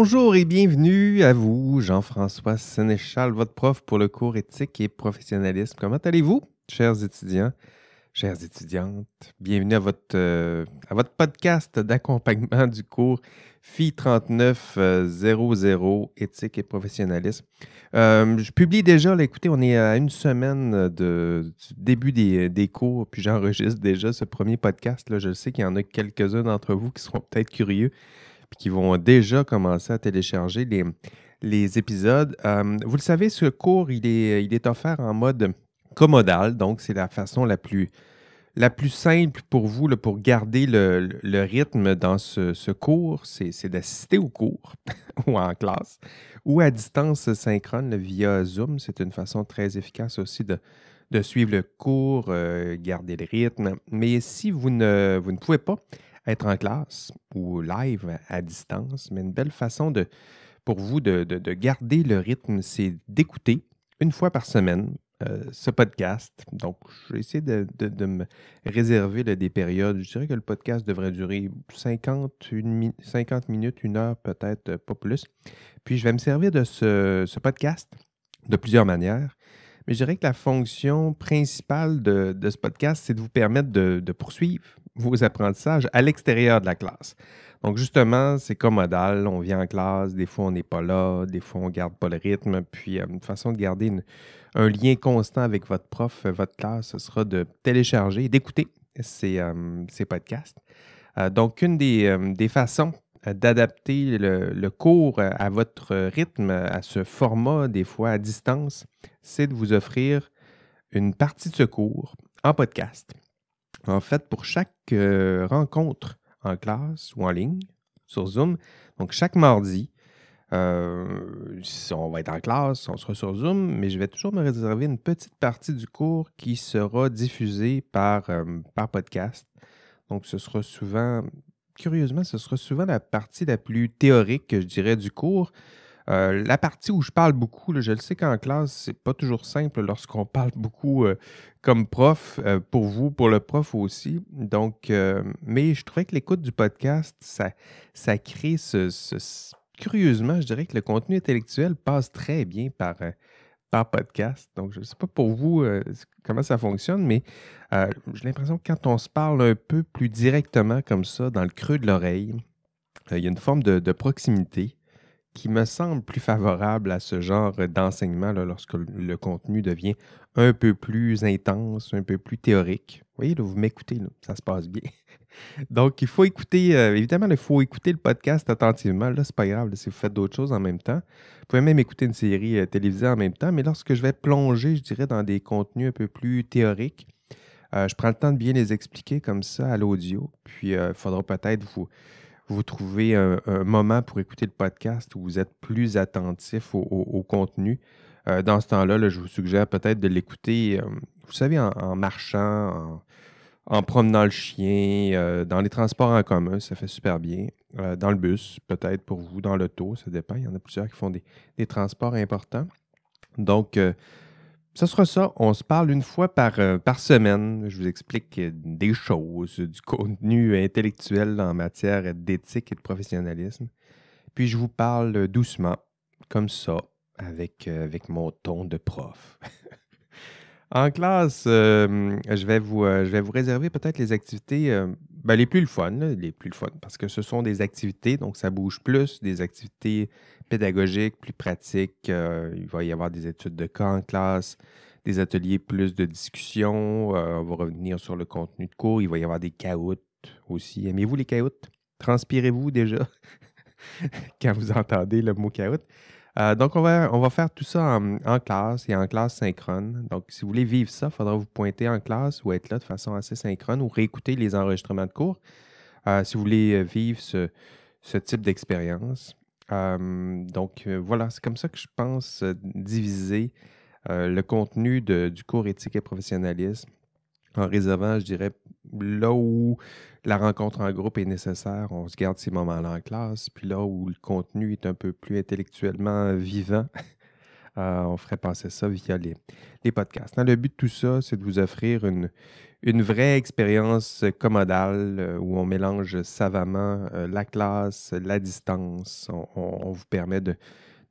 Bonjour et bienvenue à vous, Jean-François Sénéchal, votre prof pour le cours éthique et professionnalisme. Comment allez-vous, chers étudiants, chères étudiantes? Bienvenue à votre, euh, à votre podcast d'accompagnement du cours FI 3900 éthique et professionnalisme. Euh, je publie déjà, écoutez, on est à une semaine de, du début des, des cours, puis j'enregistre déjà ce premier podcast. Je sais qu'il y en a quelques-uns d'entre vous qui seront peut-être curieux qui vont déjà commencer à télécharger les, les épisodes. Euh, vous le savez, ce cours, il est, il est offert en mode commodal, donc c'est la façon la plus, la plus simple pour vous, pour garder le, le rythme dans ce, ce cours, c'est d'assister au cours ou en classe ou à distance synchrone via Zoom. C'est une façon très efficace aussi de, de suivre le cours, euh, garder le rythme. Mais si vous ne, vous ne pouvez pas, être en classe ou live à distance, mais une belle façon de, pour vous de, garder le rythme, c'est d'écouter une fois par semaine euh, ce podcast. Donc, je vais essayer de, me réserver des périodes. Je dirais que le podcast devrait durer 50, 50 minutes, une heure peut-être, pas plus. Puis, je vais me servir de ce, podcast de plusieurs manières. Mais je dirais que la fonction principale de, de ce podcast, c'est de vous permettre de, de, poursuivre vos apprentissages à l'extérieur de la classe. Donc, justement, c'est commodal. On vient en classe, des fois, on n'est pas là, des fois, on ne garde pas le rythme. Puis, euh, une façon de garder un lien constant avec votre prof, euh, votre classe, ce sera de télécharger d'écouter ces, euh, podcasts. donc, une des, des façons d'adapter le, le, cours à votre rythme, à ce format, des fois à distance, c'est de vous offrir une partie de ce cours en podcast. En fait, pour chaque euh, rencontre en classe ou en ligne sur Zoom, donc chaque mardi, euh, on va être en classe, on sera sur Zoom, mais je vais toujours me réserver une petite partie du cours qui sera diffusée par, euh, par podcast. Donc, ce sera souvent, curieusement, ce sera souvent la partie la plus théorique, je dirais, du cours. Euh, la partie où je parle beaucoup, je le sais qu'en classe, c'est pas toujours simple lorsqu'on parle beaucoup euh, comme prof, euh, pour vous, pour le prof aussi. Donc, mais je trouvais que l'écoute du podcast, ça, ça crée ce, Curieusement, je dirais que le contenu intellectuel passe très bien par, par podcast. Donc, je ne sais pas pour vous comment ça fonctionne, mais j'ai l'impression que quand on se parle un peu plus directement comme ça, dans le creux de l'oreille, il y a une forme de proximité qui me semble plus favorable à ce genre d'enseignement lorsque le contenu devient un peu plus intense, un peu plus théorique. Vous voyez, vous m'écoutez, ça se passe bien. Donc, il faut écouter, euh, évidemment, il faut écouter le podcast attentivement. Là, c'est pas grave si vous faites d'autres choses en même temps. Vous pouvez même écouter une série euh, télévisée en même temps, mais lorsque je vais plonger, je dirais, dans des contenus un peu plus théoriques, euh, je prends le temps de bien les expliquer comme ça à l'audio. Puis, il faudra peut-être vous vous trouvez un, moment pour écouter le podcast où vous êtes plus attentif au, contenu. Euh, dans ce temps-là, je vous suggère peut-être de l'écouter, euh, vous savez, en, marchant, en, promenant le chien, euh, dans les transports en commun, ça fait super bien. dans le bus, peut-être pour vous, dans l'auto, ça dépend. Il y en a plusieurs qui font des, des transports importants. Donc, ce sera ça. On se parle une fois par, euh, par semaine. Je vous explique euh, des choses, du contenu intellectuel en matière d'éthique et de professionnalisme. Puis je vous parle doucement, comme ça, avec, euh, avec mon ton de prof. en classe, je, vais vous, je vais vous réserver peut-être les activités ben, les plus le fun, les plus le fun, parce que ce sont des activités, donc ça bouge plus, des activités pédagogiques, plus pratiques. Euh, il va y avoir des études de cas en classe, des ateliers plus de discussion. Euh, on va revenir sur le contenu de cours. Il va y avoir des caoutes aussi. Aimez-vous les caoutes? Transpirez-vous déjà? Quand vous entendez le mot caout? Euh, donc, on va, on va faire tout ça en, classe et en classe synchrone. Donc, si vous voulez vivre ça, il faudra vous pointer en classe ou être là de façon assez synchrone ou réécouter les enregistrements de cours si vous voulez vivre ce, ce type d'expérience donc voilà, c'est comme ça que je pense diviser le contenu du cours éthique et professionnalisme en réservant, je dirais, là où la rencontre en groupe est nécessaire, on se garde ces moments-là en classe, puis là où le contenu est un peu plus intellectuellement vivant, on ferait passer ça via les, les podcasts. le but de tout ça, c'est de vous offrir une, une vraie expérience commodale où on mélange savamment la classe, la distance. On, vous permet de,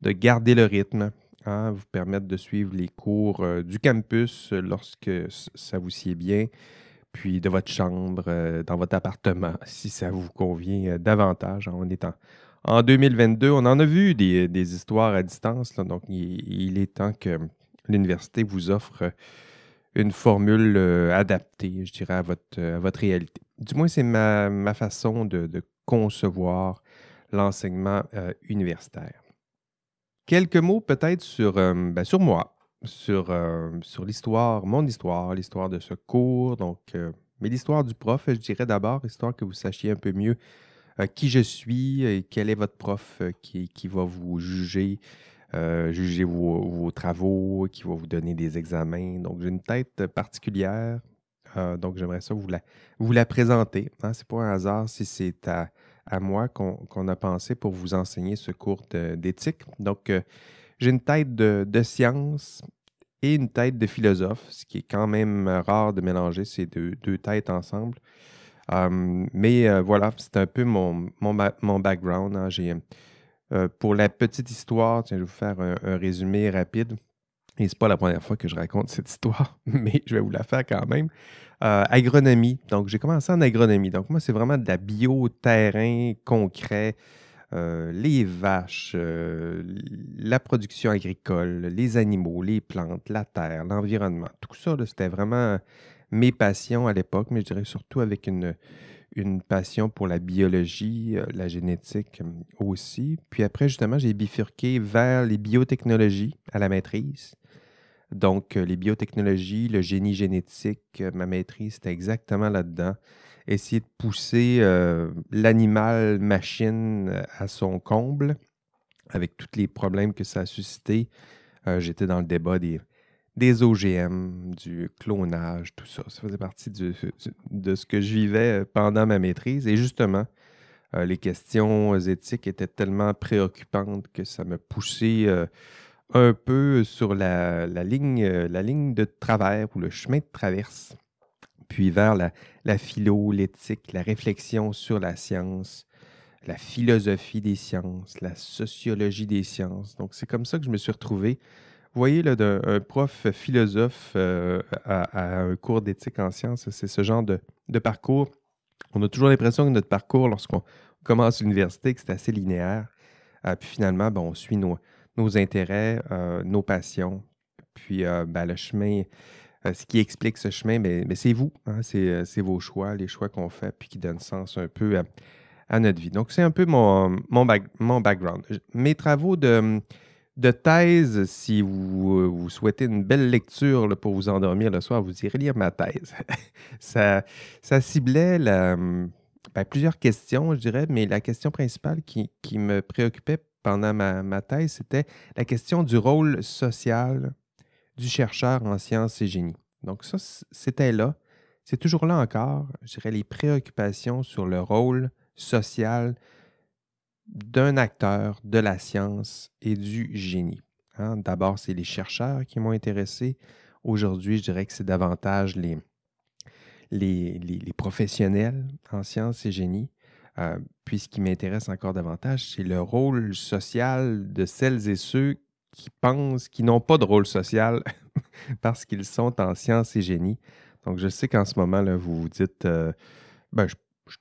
de, garder le rythme, hein, vous permettre de suivre les cours du campus lorsque ça vous sied bien, puis de votre chambre, dans votre appartement, si ça vous convient davantage. En, en 2022, on en a vu des, histoires à distance, donc il, est temps que l'université vous offre une formule euh, adaptée, je dirais, à votre, réalité. Du moins, c'est ma, façon de, concevoir l'enseignement euh, universitaire. Quelques mots peut-être sur, euh, ben, moi, sur, l'histoire, mon histoire, l'histoire de ce cours, donc, mais l'histoire du prof, je dirais d'abord, histoire que vous sachiez un peu mieux euh, qui je suis et quel est votre prof euh, qui, va vous juger, euh, juger vos, travaux, qui va vous donner des examens. Donc, j'ai une tête particulière. donc, j'aimerais ça vous la, vous la présenter. Hein. Ce n'est pas un hasard si c'est à, moi qu'on a pensé pour vous enseigner ce cours d'éthique. Donc, j'ai une tête de, science et une tête de philosophe, ce qui est quand même rare de mélanger ces deux, deux têtes ensemble mais voilà, c'est un peu mon, mon, background. Hein. J'ai, pour la petite histoire, tiens, je vais vous faire un, résumé rapide. Et c'est pas la première fois que je raconte cette histoire, mais je vais vous la faire quand même. agronomie. Donc, j'ai commencé en agronomie. Donc, moi, c'est vraiment de la bio-terrain concret. les vaches, la production agricole, les animaux, les plantes, la terre, l'environnement, tout ça, c'était vraiment mes passions à l'époque, mais je dirais surtout avec une, une passion pour la biologie, euh, la génétique euh, aussi. Puis après, justement, j'ai bifurqué vers les biotechnologies à la maîtrise. Donc, euh, les biotechnologies, le génie génétique, ma maîtrise, c'était exactement là-dedans. Essayer de pousser l'animal-machine à son comble avec tous les problèmes que ça a suscité. J'étais dans le débat des, des OGM, du clonage, tout ça. Ça faisait partie de ce que je vivais euh, pendant ma maîtrise. Et justement, euh, les questions éthiques étaient tellement préoccupantes que ça me poussait euh, un peu sur la, ligne, la ligne de travers ou le chemin de traverse, puis vers la, la philo, l'éthique, la réflexion sur la science, la philosophie des sciences, la sociologie des sciences. Donc, c'est comme ça que je me suis retrouvé vous voyez, là, d'un prof philosophe euh, à, un cours d'éthique en sciences, c'est ce genre de, parcours. On a toujours l'impression que notre parcours, lorsqu'on commence l'université, que c'est assez linéaire. Euh, puis finalement, ben, on suit nos, intérêts, euh, nos passions. Puis ben, le chemin, ce qui explique ce chemin, mais, ben, c'est vous, hein, c'est vos choix, les choix qu'on fait, puis qui donnent sens un peu à, notre vie. Donc, c'est un peu mon background. Mes travaux de de thèse, si vous, souhaitez une belle lecture pour vous endormir le soir, vous irez lire ma thèse. ça, ça, ciblait ben, plusieurs questions, je dirais, mais la question principale qui, me préoccupait pendant ma, thèse, c'était la question du rôle social du chercheur en sciences et génie. Donc ça, c'était là. C'est toujours là encore, je dirais, les préoccupations sur le rôle social d'un acteur de la science et du génie. Hein. D'abord, c'est les chercheurs qui m'ont intéressé. Aujourd'hui, je dirais que c'est davantage les, professionnels en sciences et génie. Euh, puis ce qui m'intéresse encore davantage, c'est le rôle social de celles et ceux qui pensent qu'ils n'ont pas de rôle social parce qu'ils sont en sciences et génie. Donc, je sais qu'en ce moment, vous vous dites, euh, ben, je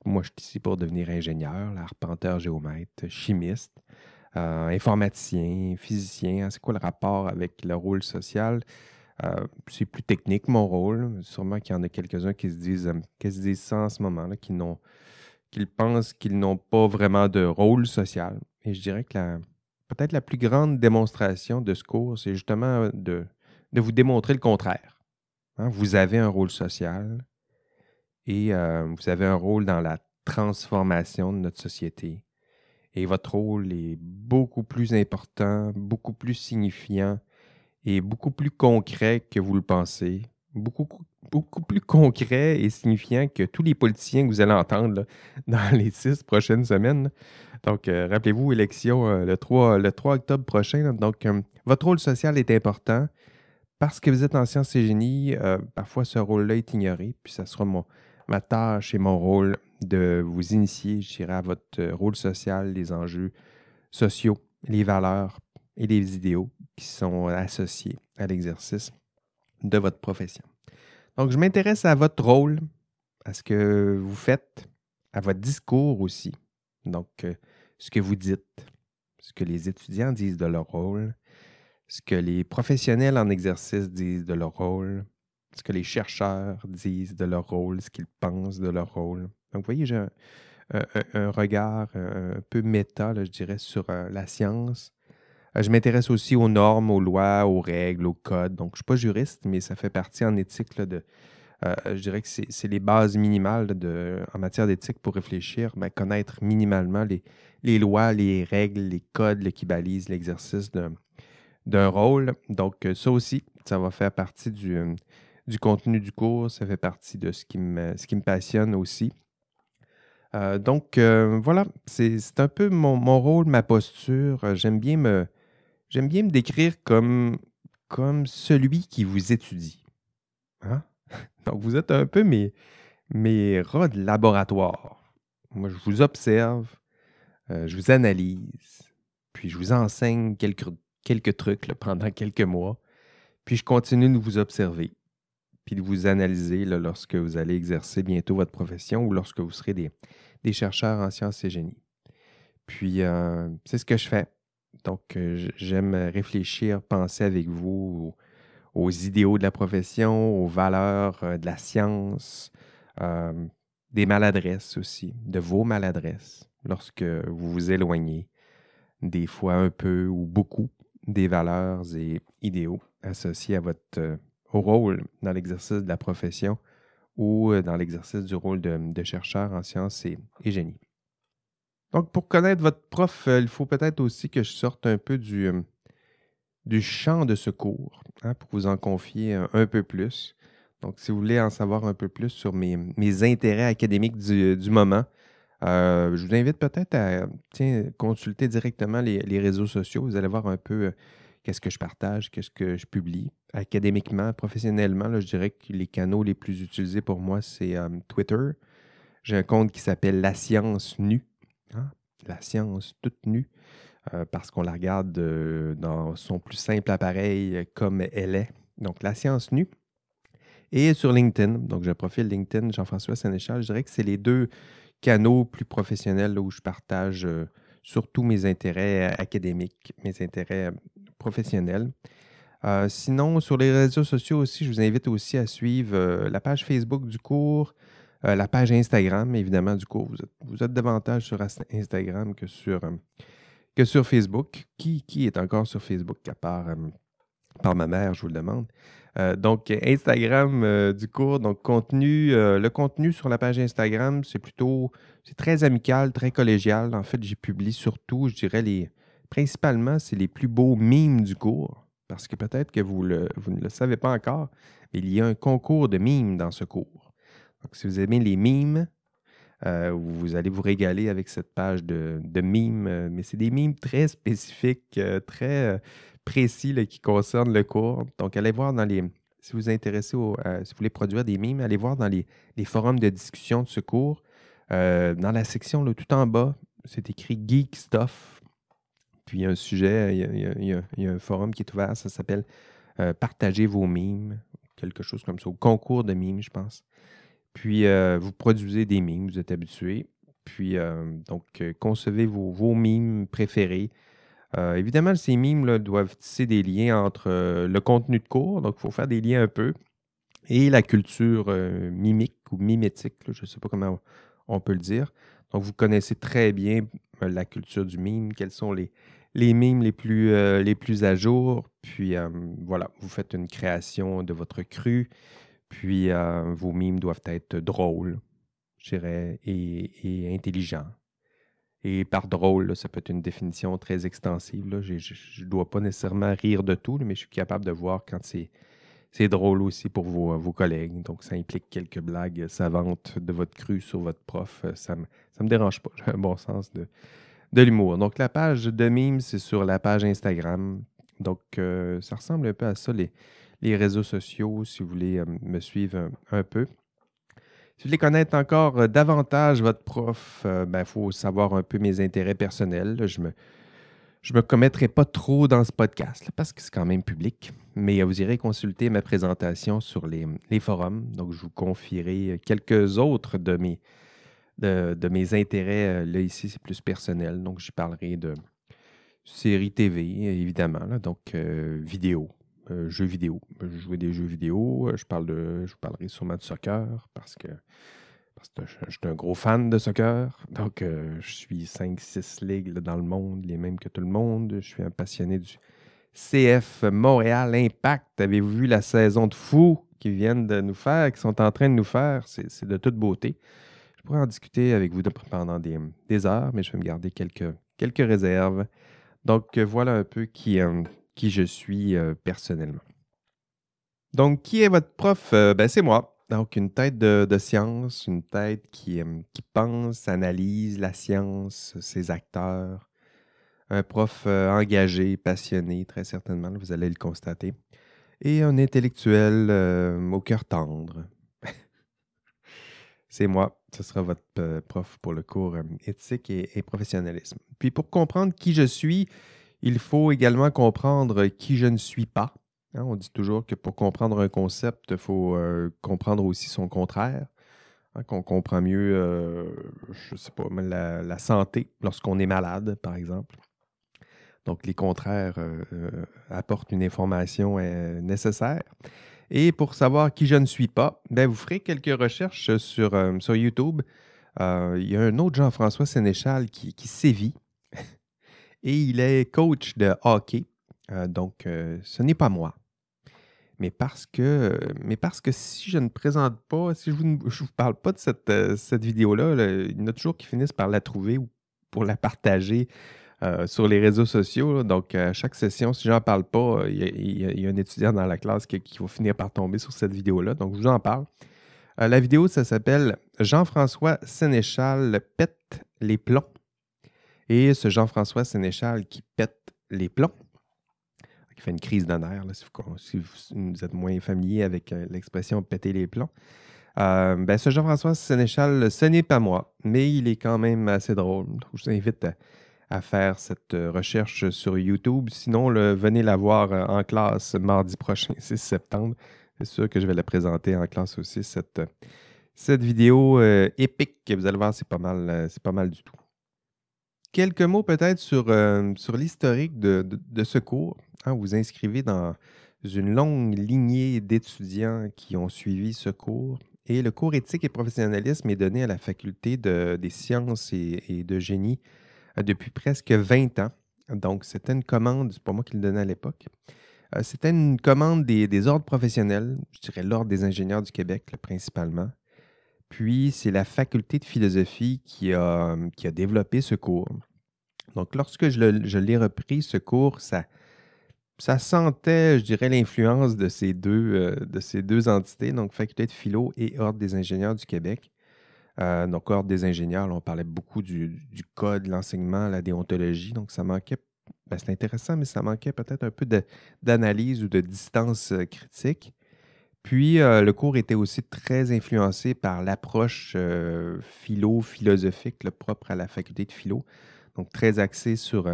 moi, je suis ici pour devenir ingénieur, arpenteur, géomètre, chimiste, euh, informaticien, physicien. Hein, c'est quoi le rapport avec le rôle social? Euh, c'est plus technique, mon rôle. Sûrement qu'il y en a quelques-uns qui se disent, euh, se disent ça en ce moment, là, qui qu'ils pensent qu'ils n'ont pas vraiment de rôle social. Et je dirais que peut-être la plus grande démonstration de ce cours, c'est justement de, de vous démontrer le contraire. Hein. Vous avez un rôle social, et euh, vous avez un rôle dans la transformation de notre société. Et votre rôle est beaucoup plus important, beaucoup plus signifiant et beaucoup plus concret que vous le pensez. Beaucoup, beaucoup plus concret et signifiant que tous les politiciens que vous allez entendre dans les six prochaines semaines. Donc, euh, rappelez-vous, élection euh, le, 3, le 3 octobre prochain. donc, votre rôle social est important parce que vous êtes en sciences et génie, parfois ce rôle-là est ignoré, puis ça sera ma tâche et mon rôle de vous initier, je dirais, à votre rôle social, les enjeux sociaux, les valeurs et les idéaux qui sont associés à l'exercice de votre profession. Donc, je m'intéresse à votre rôle, à ce que vous faites, à votre discours aussi. Donc, euh, ce que vous dites, ce que les étudiants disent de leur rôle, ce que les professionnels en exercice disent de leur rôle, ce que les chercheurs disent de leur rôle, ce qu'ils pensent de leur rôle. Donc, vous voyez, j'ai un, regard un peu méta, je dirais, sur euh, la science, euh, je m'intéresse aussi aux normes, aux lois, aux règles, aux codes. Donc, je ne suis pas juriste, mais ça fait partie en éthique de. Euh, je dirais que c'est les bases minimales de, en matière d'éthique pour réfléchir, ben, connaître minimalement les, lois, les règles, les codes qui balisent l'exercice d'un rôle. Donc, euh, ça aussi, ça va faire partie du, du, contenu du cours, ça fait partie de ce qui me, passionne aussi. donc, voilà, c'est un peu mon, rôle, ma posture. J'aime bien me, J'aime bien me décrire comme, celui qui vous étudie. Hein? Donc, vous êtes un peu mes, mes rats de laboratoire. Moi, je vous observe, euh, je vous analyse, puis je vous enseigne quelques, quelques trucs pendant quelques mois, puis je continue de vous observer, puis de vous analyser lorsque vous allez exercer bientôt votre profession ou lorsque vous serez des, chercheurs en sciences et génie. Puis, euh, c'est ce que je fais. Donc, euh, j'aime réfléchir, penser avec vous aux, idéaux de la profession, aux valeurs euh, de la science, des maladresses aussi, de vos maladresses lorsque vous vous éloignez, des fois un peu ou beaucoup des valeurs et idéaux associés à votre rôle dans l'exercice de la profession ou dans l'exercice du rôle de, chercheur en sciences et génie. Donc, pour connaître votre prof, euh, il faut peut-être aussi que je sorte un peu du, euh, du champ de secours hein, pour vous en confier un, peu plus. Donc, si vous voulez en savoir un peu plus sur mes, intérêts académiques du, moment, euh, je vous invite peut-être à consulter directement les, réseaux sociaux. Vous allez voir un peu qu'est-ce que je partage, qu'est-ce que je publie. Académiquement, professionnellement, je dirais que les canaux les plus utilisés pour moi, c'est Twitter. J'ai un compte qui s'appelle La Science Nue. Hein, la science toute nue, euh, parce qu'on la regarde euh, dans son plus simple appareil comme elle est. Donc, la science nue. Et sur LinkedIn, donc j'ai un profil LinkedIn Jean-François Sénéchal, je dirais que c'est les deux canaux plus professionnels où je partage euh, surtout mes intérêts académiques, mes intérêts professionnels. sinon, sur les réseaux sociaux aussi, je vous invite aussi à suivre la page Facebook du cours, euh, la page Instagram, évidemment, du coup, vous êtes, davantage sur Instagram que sur, euh, Facebook. Qui, est encore sur Facebook à part euh, par ma mère, je vous le demande? donc, Instagram du cours, donc contenu, le contenu sur la page Instagram, c'est plutôt, c'est très amical, très collégial. En fait, j'ai publié surtout, je dirais, les, principalement, c'est les plus beaux mimes du cours. Parce que peut-être que vous, ne le savez pas encore, mais il y a un concours de mimes dans ce cours. Donc, si vous aimez les mimes, euh, vous allez vous régaler avec cette page de, mimes, euh, mais c'est des mimes très spécifiques, euh, très précis qui concernent le cours. Donc, allez voir dans les. Si vous vous intéressez, au, si vous voulez produire des mimes, allez voir dans les, forums de discussion de ce cours. dans la section là, tout en bas, c'est écrit Geek Stuff. Puis il y a un sujet, il y a, un forum qui est ouvert, ça s'appelle Partagez vos mimes, quelque chose comme ça, au concours de mimes, je pense. Puis, euh, vous produisez des mimes, vous êtes habitué. Puis, euh, donc, euh, concevez vos, vos, mimes préférés. évidemment, ces mimes doivent tisser des liens entre le contenu de cours, donc il faut faire des liens un peu, et la culture mimique ou mimétique, je ne sais pas comment on peut le dire. Donc, vous connaissez très bien la culture du mime, quels sont les, mimes les plus, les plus à jour. Puis, voilà, vous faites une création de votre cru. Puis euh, vos mimes doivent être drôles, je dirais, et, intelligents. Et par drôle, ça peut être une définition très extensive. Je ne dois pas nécessairement rire de tout, mais je suis capable de voir quand c'est, drôle aussi pour vos, collègues. Donc, ça implique quelques blagues savantes de votre cru sur votre prof. Ça ne me, dérange pas. J'ai un bon sens de, l'humour. Donc, la page de mimes, c'est sur la page Instagram. Donc, euh, ça ressemble un peu à ça, les, les réseaux sociaux si vous voulez me suivre un, peu. Si vous voulez connaître encore davantage votre prof, il ben, faut savoir un peu mes intérêts personnels. Je me, je ne me commettrai pas trop dans ce podcast parce que c'est quand même public, mais vous irez consulter ma présentation sur les, forums. Donc, je vous confierai quelques autres de mes, de, mes intérêts. Là, ici, c'est plus personnel. Donc, j'y parlerai de séries TV, évidemment. donc, euh, vidéo, euh, jeux vidéo. Je joue des jeux vidéo. Je, parle de, je vous parlerai sûrement de soccer parce que je suis un gros fan de soccer. Donc, euh, je suis 5-6 ligues dans le monde, les mêmes que tout le monde. Je suis un passionné du CF Montréal Impact. Avez-vous vu la saison de fou qu'ils viennent de nous faire, qu'ils sont en train de nous faire? C'est de toute beauté. Je pourrais en discuter avec vous pendant des, heures, mais je vais me garder quelques, réserves. Donc, voilà un peu qui, euh, je suis euh, personnellement. Donc, qui est votre prof? ben, c'est moi. Donc, une tête de, science, une tête qui, qui, pense, analyse la science, ses acteurs. Un prof euh, engagé, passionné, très certainement, vous allez le constater. Et un intellectuel euh, au cœur tendre. C'est moi, ce sera votre euh, prof pour le cours éthique et, professionnalisme. Puis pour comprendre qui je suis, il faut également comprendre qui je ne suis pas. Hein, on dit toujours que pour comprendre un concept, il faut euh, comprendre aussi son contraire. Hein, qu'on comprend mieux, euh, je sais pas, la, santé lorsqu'on est malade, par exemple. Donc, les contraires euh, apportent une information nécessaire. Et pour savoir qui je ne suis pas, ben, vous ferez quelques recherches sur, YouTube. Il y a un autre Jean-François Sénéchal qui sévit. Et il est coach de hockey. donc, ce n'est pas moi mais parce que, mais parce que si je ne présente pas, si je ne vous, parle pas de cette, euh, cette vidéo-là, il y en a toujours qui finissent par la trouver ou pour la partager euh, sur les réseaux sociaux. Donc, à chaque session, si je n'en parle pas, il y, a, un étudiant dans la classe qui, va finir par tomber sur cette vidéo-là. Donc, je vous en parle. Euh, la vidéo, ça s'appelle Jean-François Sénéchal pète les plombs. Et ce Jean-François Sénéchal qui pète les plombs, qui fait une crise d'honneur, si, vous êtes moins familier avec euh, l'expression péter les plombs. Euh, ben, ce Jean-François Sénéchal, ce n'est pas moi, mais il est quand même assez drôle. je vous invite à, faire cette euh, recherche sur YouTube. Sinon, venez la voir en classe mardi prochain, 6 septembre. C'est sûr que je vais la présenter en classe aussi, cette, cette vidéo épique. Vous allez voir, c'est pas mal, c'est pas mal du tout. Quelques mots peut-être sur, sur l'historique de, de, ce cours vous inscrivez dans une longue lignée d'étudiants qui ont suivi ce cours. Et le cours éthique et professionnalisme est donné à la faculté des sciences et, de génie euh, depuis presque 20 ans. Donc, c'était une commande, c'est pas moi qui le donnais à l'époque. Euh, c'était une commande des, ordres professionnels, je dirais l'Ordre des ingénieurs du Québec principalement. Puis, c'est la faculté de philosophie qui a, qui a développé ce cours. Donc, lorsque je l'ai repris, ce cours, ça, ça sentait, je dirais, l'influence de, ces deux, euh, de ces deux entités, donc Faculté de philo et Ordre des ingénieurs du Québec. Euh, donc, Ordre des ingénieurs, on parlait beaucoup du, code, l'enseignement, la déontologie, donc ça manquait, ben, c'est intéressant, mais ça manquait peut-être un peu d'analyse ou de distance euh, critique. Puis, le cours était aussi très influencé par l'approche philo-philosophique propre à la faculté de philo, donc très axé sur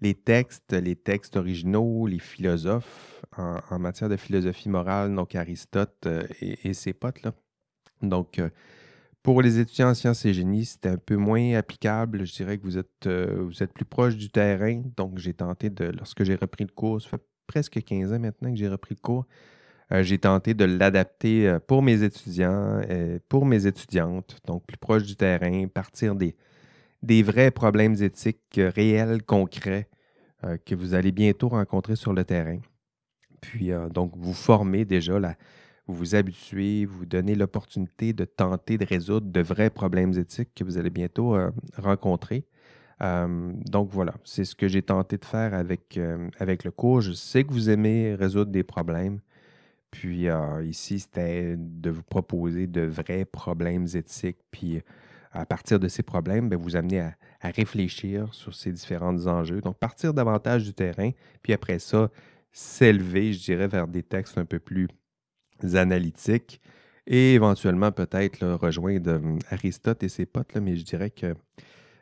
les textes, les textes originaux, les philosophes en, matière de philosophie morale, donc Aristote euh, et, ses potes. Là. Donc, euh, pour les étudiants en sciences et génie, c'était un peu moins applicable. Je dirais que vous êtes, euh, vous êtes plus proche du terrain. Donc, j'ai tenté de, lorsque j'ai repris le cours, ça fait presque 15 ans maintenant que j'ai repris le cours, j'ai tenté de l'adapter pour mes étudiants, et pour mes étudiantes, donc plus proche du terrain, partir des, des vrais problèmes éthiques euh, réels, concrets, euh, que vous allez bientôt rencontrer sur le terrain. Puis, euh, donc, vous formez déjà, vous vous habituez, vous donnez l'opportunité de tenter de résoudre de vrais problèmes éthiques que vous allez bientôt rencontrer. donc voilà, c'est ce que j'ai tenté de faire avec, avec le cours. Je sais que vous aimez résoudre des problèmes. Puis ici, c'était de vous proposer de vrais problèmes éthiques, puis à partir de ces problèmes, ben, vous amener à, réfléchir sur ces différents enjeux. Donc, partir davantage du terrain, puis après ça, s'élever, je dirais, vers des textes un peu plus analytiques et éventuellement peut-être rejoindre hum, Aristote et ses potes, mais je dirais que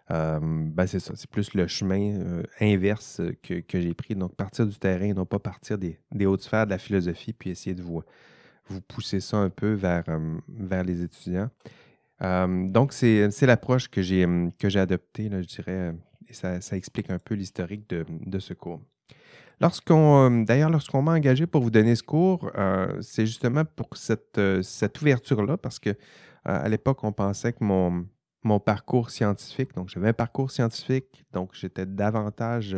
ben c'est ça, c'est plus le chemin inverse que, j'ai pris. Donc, partir du terrain, non pas partir des, hautes sphères de la philosophie, puis essayer de vous, pousser ça un peu vers, vers les étudiants. Donc, c'est l'approche que j'ai adoptée, je dirais, et ça, explique un peu l'historique de, ce cours. Lorsqu'on, d'ailleurs, lorsqu'on m'a engagé pour vous donner ce cours, c'est justement pour cette, cette ouverture-là, parce que à l'époque, on pensait que mon, parcours scientifique. Donc, j'avais un parcours scientifique, donc j'étais davantage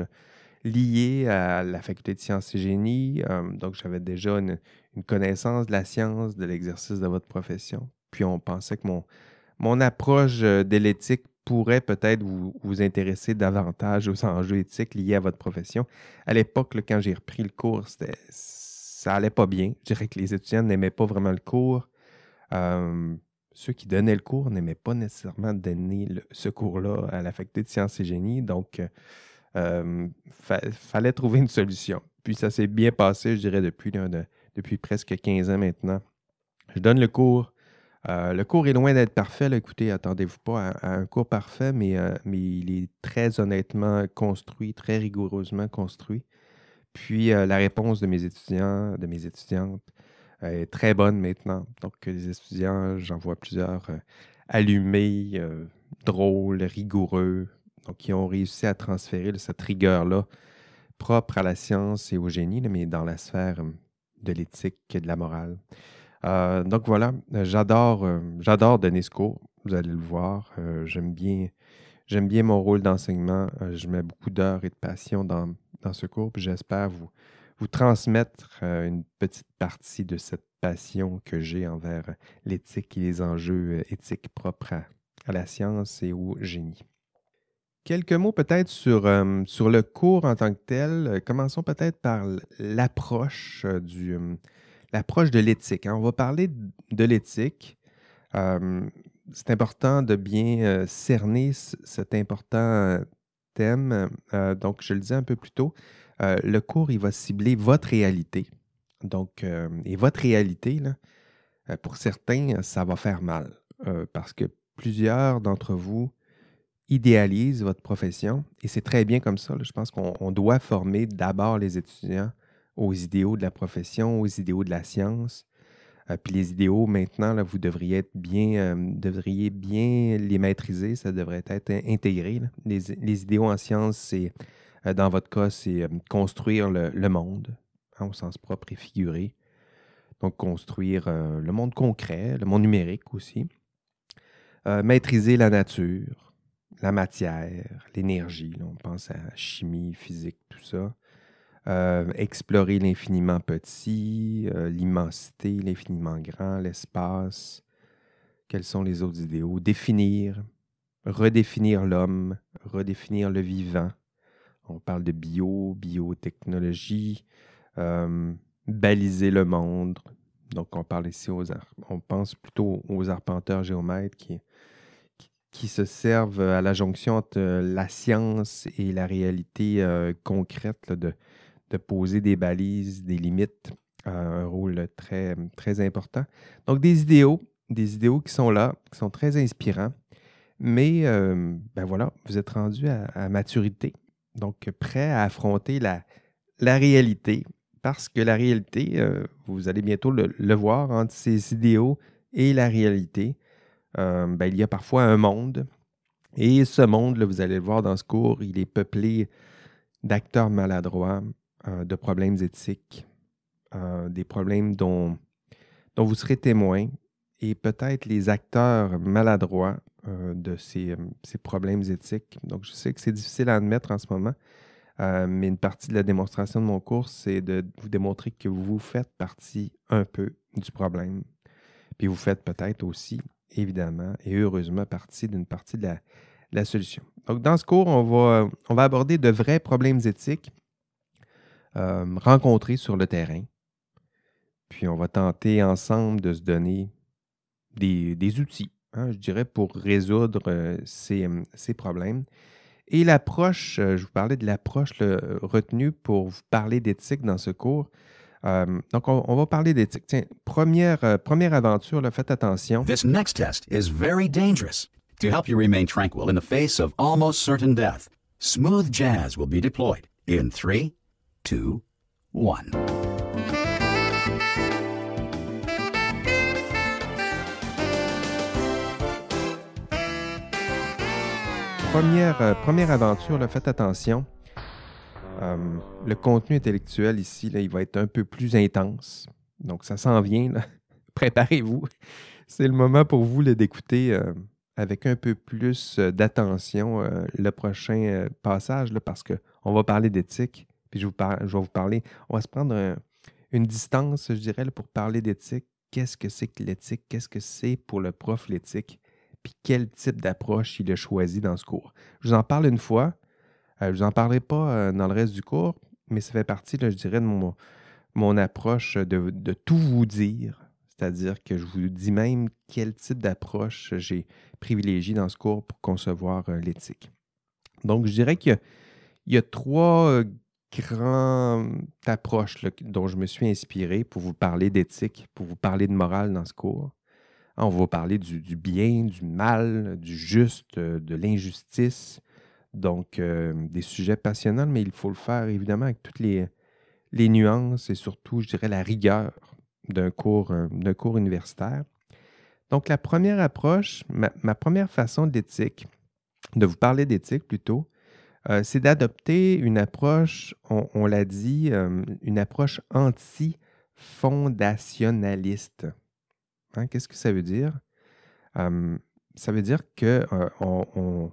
lié à la faculté de sciences et génie. Euh, donc, j'avais déjà une, connaissance de la science, de l'exercice de votre profession. Puis, on pensait que mon, approche euh, de l'éthique pourrait peut-être vous, intéresser davantage aux enjeux éthiques liés à votre profession. À l'époque, quand j'ai repris le cours, ça allait pas bien. Je dirais que les étudiants n'aimaient pas vraiment le cours. Ceux qui donnaient le cours n'aimaient pas nécessairement donner ce cours-là à la faculté de sciences et génie. Donc, il euh, fallait trouver une solution. Puis ça s'est bien passé, je dirais, depuis, depuis presque 15 ans maintenant. Je donne le cours. Euh, le cours est loin d'être parfait. Écoutez, attendez-vous pas à, un cours parfait, mais, euh, mais il est très honnêtement construit, très rigoureusement construit. Puis la réponse de mes étudiants, de mes étudiantes, est très bonne maintenant. Donc, les étudiants, j'en vois plusieurs euh, allumés, euh, drôles, rigoureux. Donc, qui ont réussi à transférer cette rigueur-là propre à la science et au génie, mais dans la sphère euh, de l'éthique et de la morale. Donc voilà, j'adore, j'adore donner ce cours. Vous allez le voir. j'aime bien, mon rôle d'enseignement. je mets beaucoup d'heures et de passion dans, ce cours. J'espère vous, transmettre euh, une petite partie de cette passion que j'ai envers l'éthique et les enjeux euh, éthiques propres à, la science et au génie. Quelques mots peut-être sur, euh, sur le cours en tant que tel. Commençons peut-être par l'approche du l'approche de l'éthique. Hein. On va parler de l'éthique. c'est important de bien cerner cet important thème. donc, je le disais un peu plus tôt, le cours, il va cibler votre réalité. Donc, et votre réalité, pour certains, ça va faire mal parce que plusieurs d'entre vous idéalisent votre profession et c'est très bien comme ça. Je pense qu'on doit former d'abord les étudiants aux idéaux de la profession, aux idéaux de la science. puis les idéaux, maintenant, là, vous devriez bien, devriez bien les maîtriser, ça devrait être intégré. Les, les, idéaux en sciences, c'est euh, dans votre cas, c'est euh, construire le, monde, hein, au sens propre et figuré. Donc, construire euh, le monde concret, le monde numérique aussi. maîtriser la nature, la matière, l'énergie. On pense à chimie, physique, tout ça. Explorer l'infiniment petit, l'immensité, l'infiniment grand, l'espace. Quels sont les autres idéaux? Définir, redéfinir l'homme, redéfinir le vivant, on parle de bio, biotechnologie, euh, baliser le monde. Donc, on parle ici on pense plutôt aux arpenteurs géomètres qui, qui, se servent à la jonction entre la science et la réalité euh, concrète de, de, poser des balises, des limites, euh, un rôle très, très important. Donc, des idéaux, des idéaux qui sont là, qui sont très inspirants. Mais, ben voilà, vous êtes rendu à maturité donc, prêt à affronter la, la réalité, parce que la réalité, euh, vous allez bientôt le, voir, entre ces idéaux et la réalité, euh, ben, il y a parfois un monde. Et ce monde, là, vous allez le voir dans ce cours, il est peuplé d'acteurs maladroits, euh, de problèmes éthiques, des problèmes dont, vous serez témoin. Et peut-être les acteurs maladroits euh, de euh, ces, problèmes éthiques. Donc, je sais que c'est difficile à admettre en ce moment, euh, mais une partie de la démonstration de mon cours, c'est de vous démontrer que vous faites partie un peu du problème. Puis vous faites peut-être aussi, évidemment et heureusement, partie d'une partie de la, solution. Donc, dans ce cours, on va aborder de vrais problèmes éthiques rencontrés sur le terrain. Puis on va tenter ensemble de se donner des outils Hein, je dirais, pour résoudre euh, ces, problèmes. Et l'approche, je vous parlais de l'approche retenue pour vous parler d'éthique dans ce cours. donc, on, va parler d'éthique. Tiens, première, première aventure, faites attention. This next test is very dangerous. To help you remain tranquil in the face of almost certain death, smooth jazz will be deployed in 3, 2, 1. Première, euh, première aventure, faites attention. Euh, le contenu intellectuel ici, il va être un peu plus intense. Donc, ça s'en vient. Préparez-vous. C'est le moment pour vous d'écouter euh, avec un peu plus d'attention le prochain passage là, parce qu'on va parler d'éthique. Je, vous je vais vous parler. On va se prendre une distance, je dirais, pour parler d'éthique. Qu'est-ce que c'est que l'éthique? Qu'est-ce que c'est pour le prof l'éthique? puis quel type d'approche il a choisi dans ce cours? Je vous en parle une fois. Euh, je ne vous en parlerai pas euh, dans le reste du cours, mais ça fait partie, je dirais, de mon, mon approche de, tout vous dire. C'est-à-dire que je vous dis même quel type d'approche j'ai privilégié dans ce cours pour concevoir euh, l'éthique. Donc, je dirais qu'il y, a trois grandes approches dont je me suis inspiré pour vous parler d'éthique, pour vous parler de morale dans ce cours. On va parler du, bien, du mal, du juste, de l'injustice. Donc, euh, des sujets passionnants, mais il faut le faire évidemment avec toutes les, nuances et surtout, je dirais, la rigueur d'un cours, euh, d'un cours universitaire. Donc, la première approche, ma, première façon d'éthique, de vous parler d'éthique plutôt, c'est d'adopter une approche, on l'a dit, une approche anti-fondationnaliste. Hein, qu'est-ce que ça veut dire? ça veut dire qu'on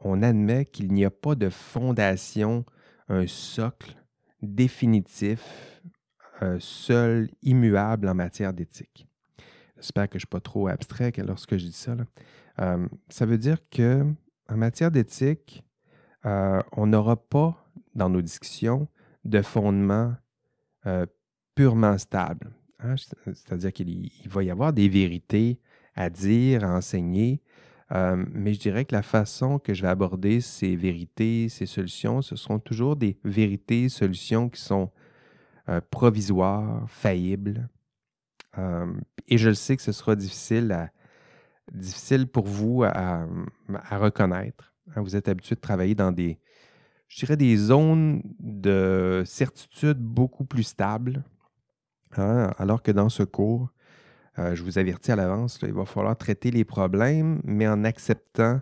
on, admet qu'il n'y a pas de fondation, un socle définitif, seul, immuable en matière d'éthique. J'espère que je ne suis pas trop abstrait lorsque je dis ça. ça veut dire que en matière d'éthique, on n'aura pas dans nos discussions de fondement purement stable. Hein, c'est-à-dire qu'il va y avoir des vérités à dire, à enseigner, euh, mais je dirais que la façon que je vais aborder ces vérités, ces solutions, ce seront toujours des vérités, solutions qui sont euh, provisoires, faillibles. Euh, et je le sais que ce sera difficile, difficile pour vous à, reconnaître. Hein. vous êtes habitué de travailler dans des, je dirais, des zones de certitude beaucoup plus stables. Hein, alors que dans ce cours, euh, je vous avertis à l'avance, il va falloir traiter les problèmes, mais en acceptant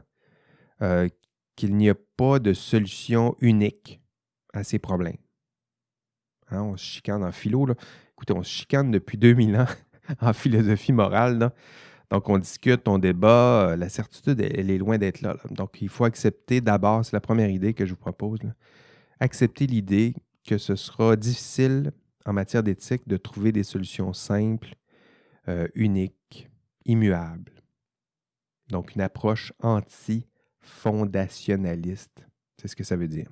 euh, qu'il n'y a pas de solution unique à ces problèmes. Hein, on se chicane en philo. Écoutez, on se chicane depuis 2000 ans en philosophie morale. Donc, on discute, on débat. Euh, la certitude, elle, est loin d'être là, Donc, il faut accepter d'abord, c'est la première idée que je vous propose, accepter l'idée que ce sera difficile en matière d'éthique de trouver des solutions simples, euh, uniques, immuables. Donc, une approche anti-fondationnaliste. C'est ce que ça veut dire.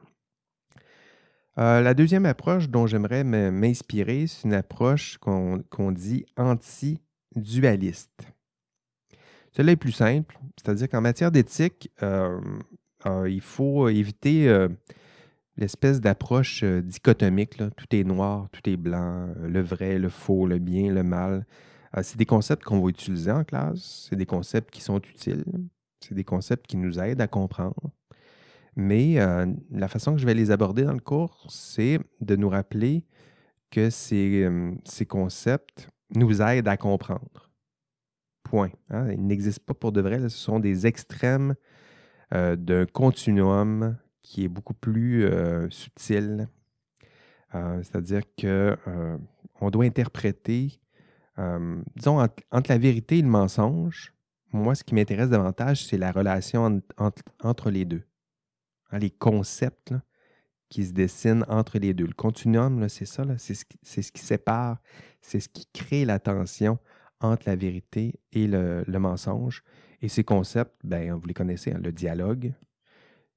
Euh, la deuxième approche dont j'aimerais m'inspirer, c'est une approche qu'on dit anti-dualiste. Cela est plus simple, c'est-à-dire qu'en matière d'éthique, euh, il faut éviter l'espèce d'approche euh, dichotomique, tout est noir, tout est blanc, euh, le vrai, le faux, le bien, le mal. Euh, c'est des concepts qu'on va utiliser en classe, c'est des concepts qui sont utiles, c'est des concepts qui nous aident à comprendre. Mais la façon que je vais les aborder dans le cours, c'est de nous rappeler que ces concepts nous aident à comprendre. Point. Hein. Ils n'existent pas pour de vrai. ce sont des extrêmes d'un continuum qui est beaucoup plus euh, subtil. Euh, c'est-à-dire qu'on euh, doit interpréter, disons, entre, la vérité et le mensonge, moi, ce qui m'intéresse davantage, c'est la relation entre les deux. Hein, les concepts qui se dessinent entre les deux. Le continuum, c'est ça, c'est ce, ce, qui sépare, c'est ce qui crée la tension entre la vérité et le, mensonge. Et ces concepts, ben, vous les connaissez, hein, le dialogue,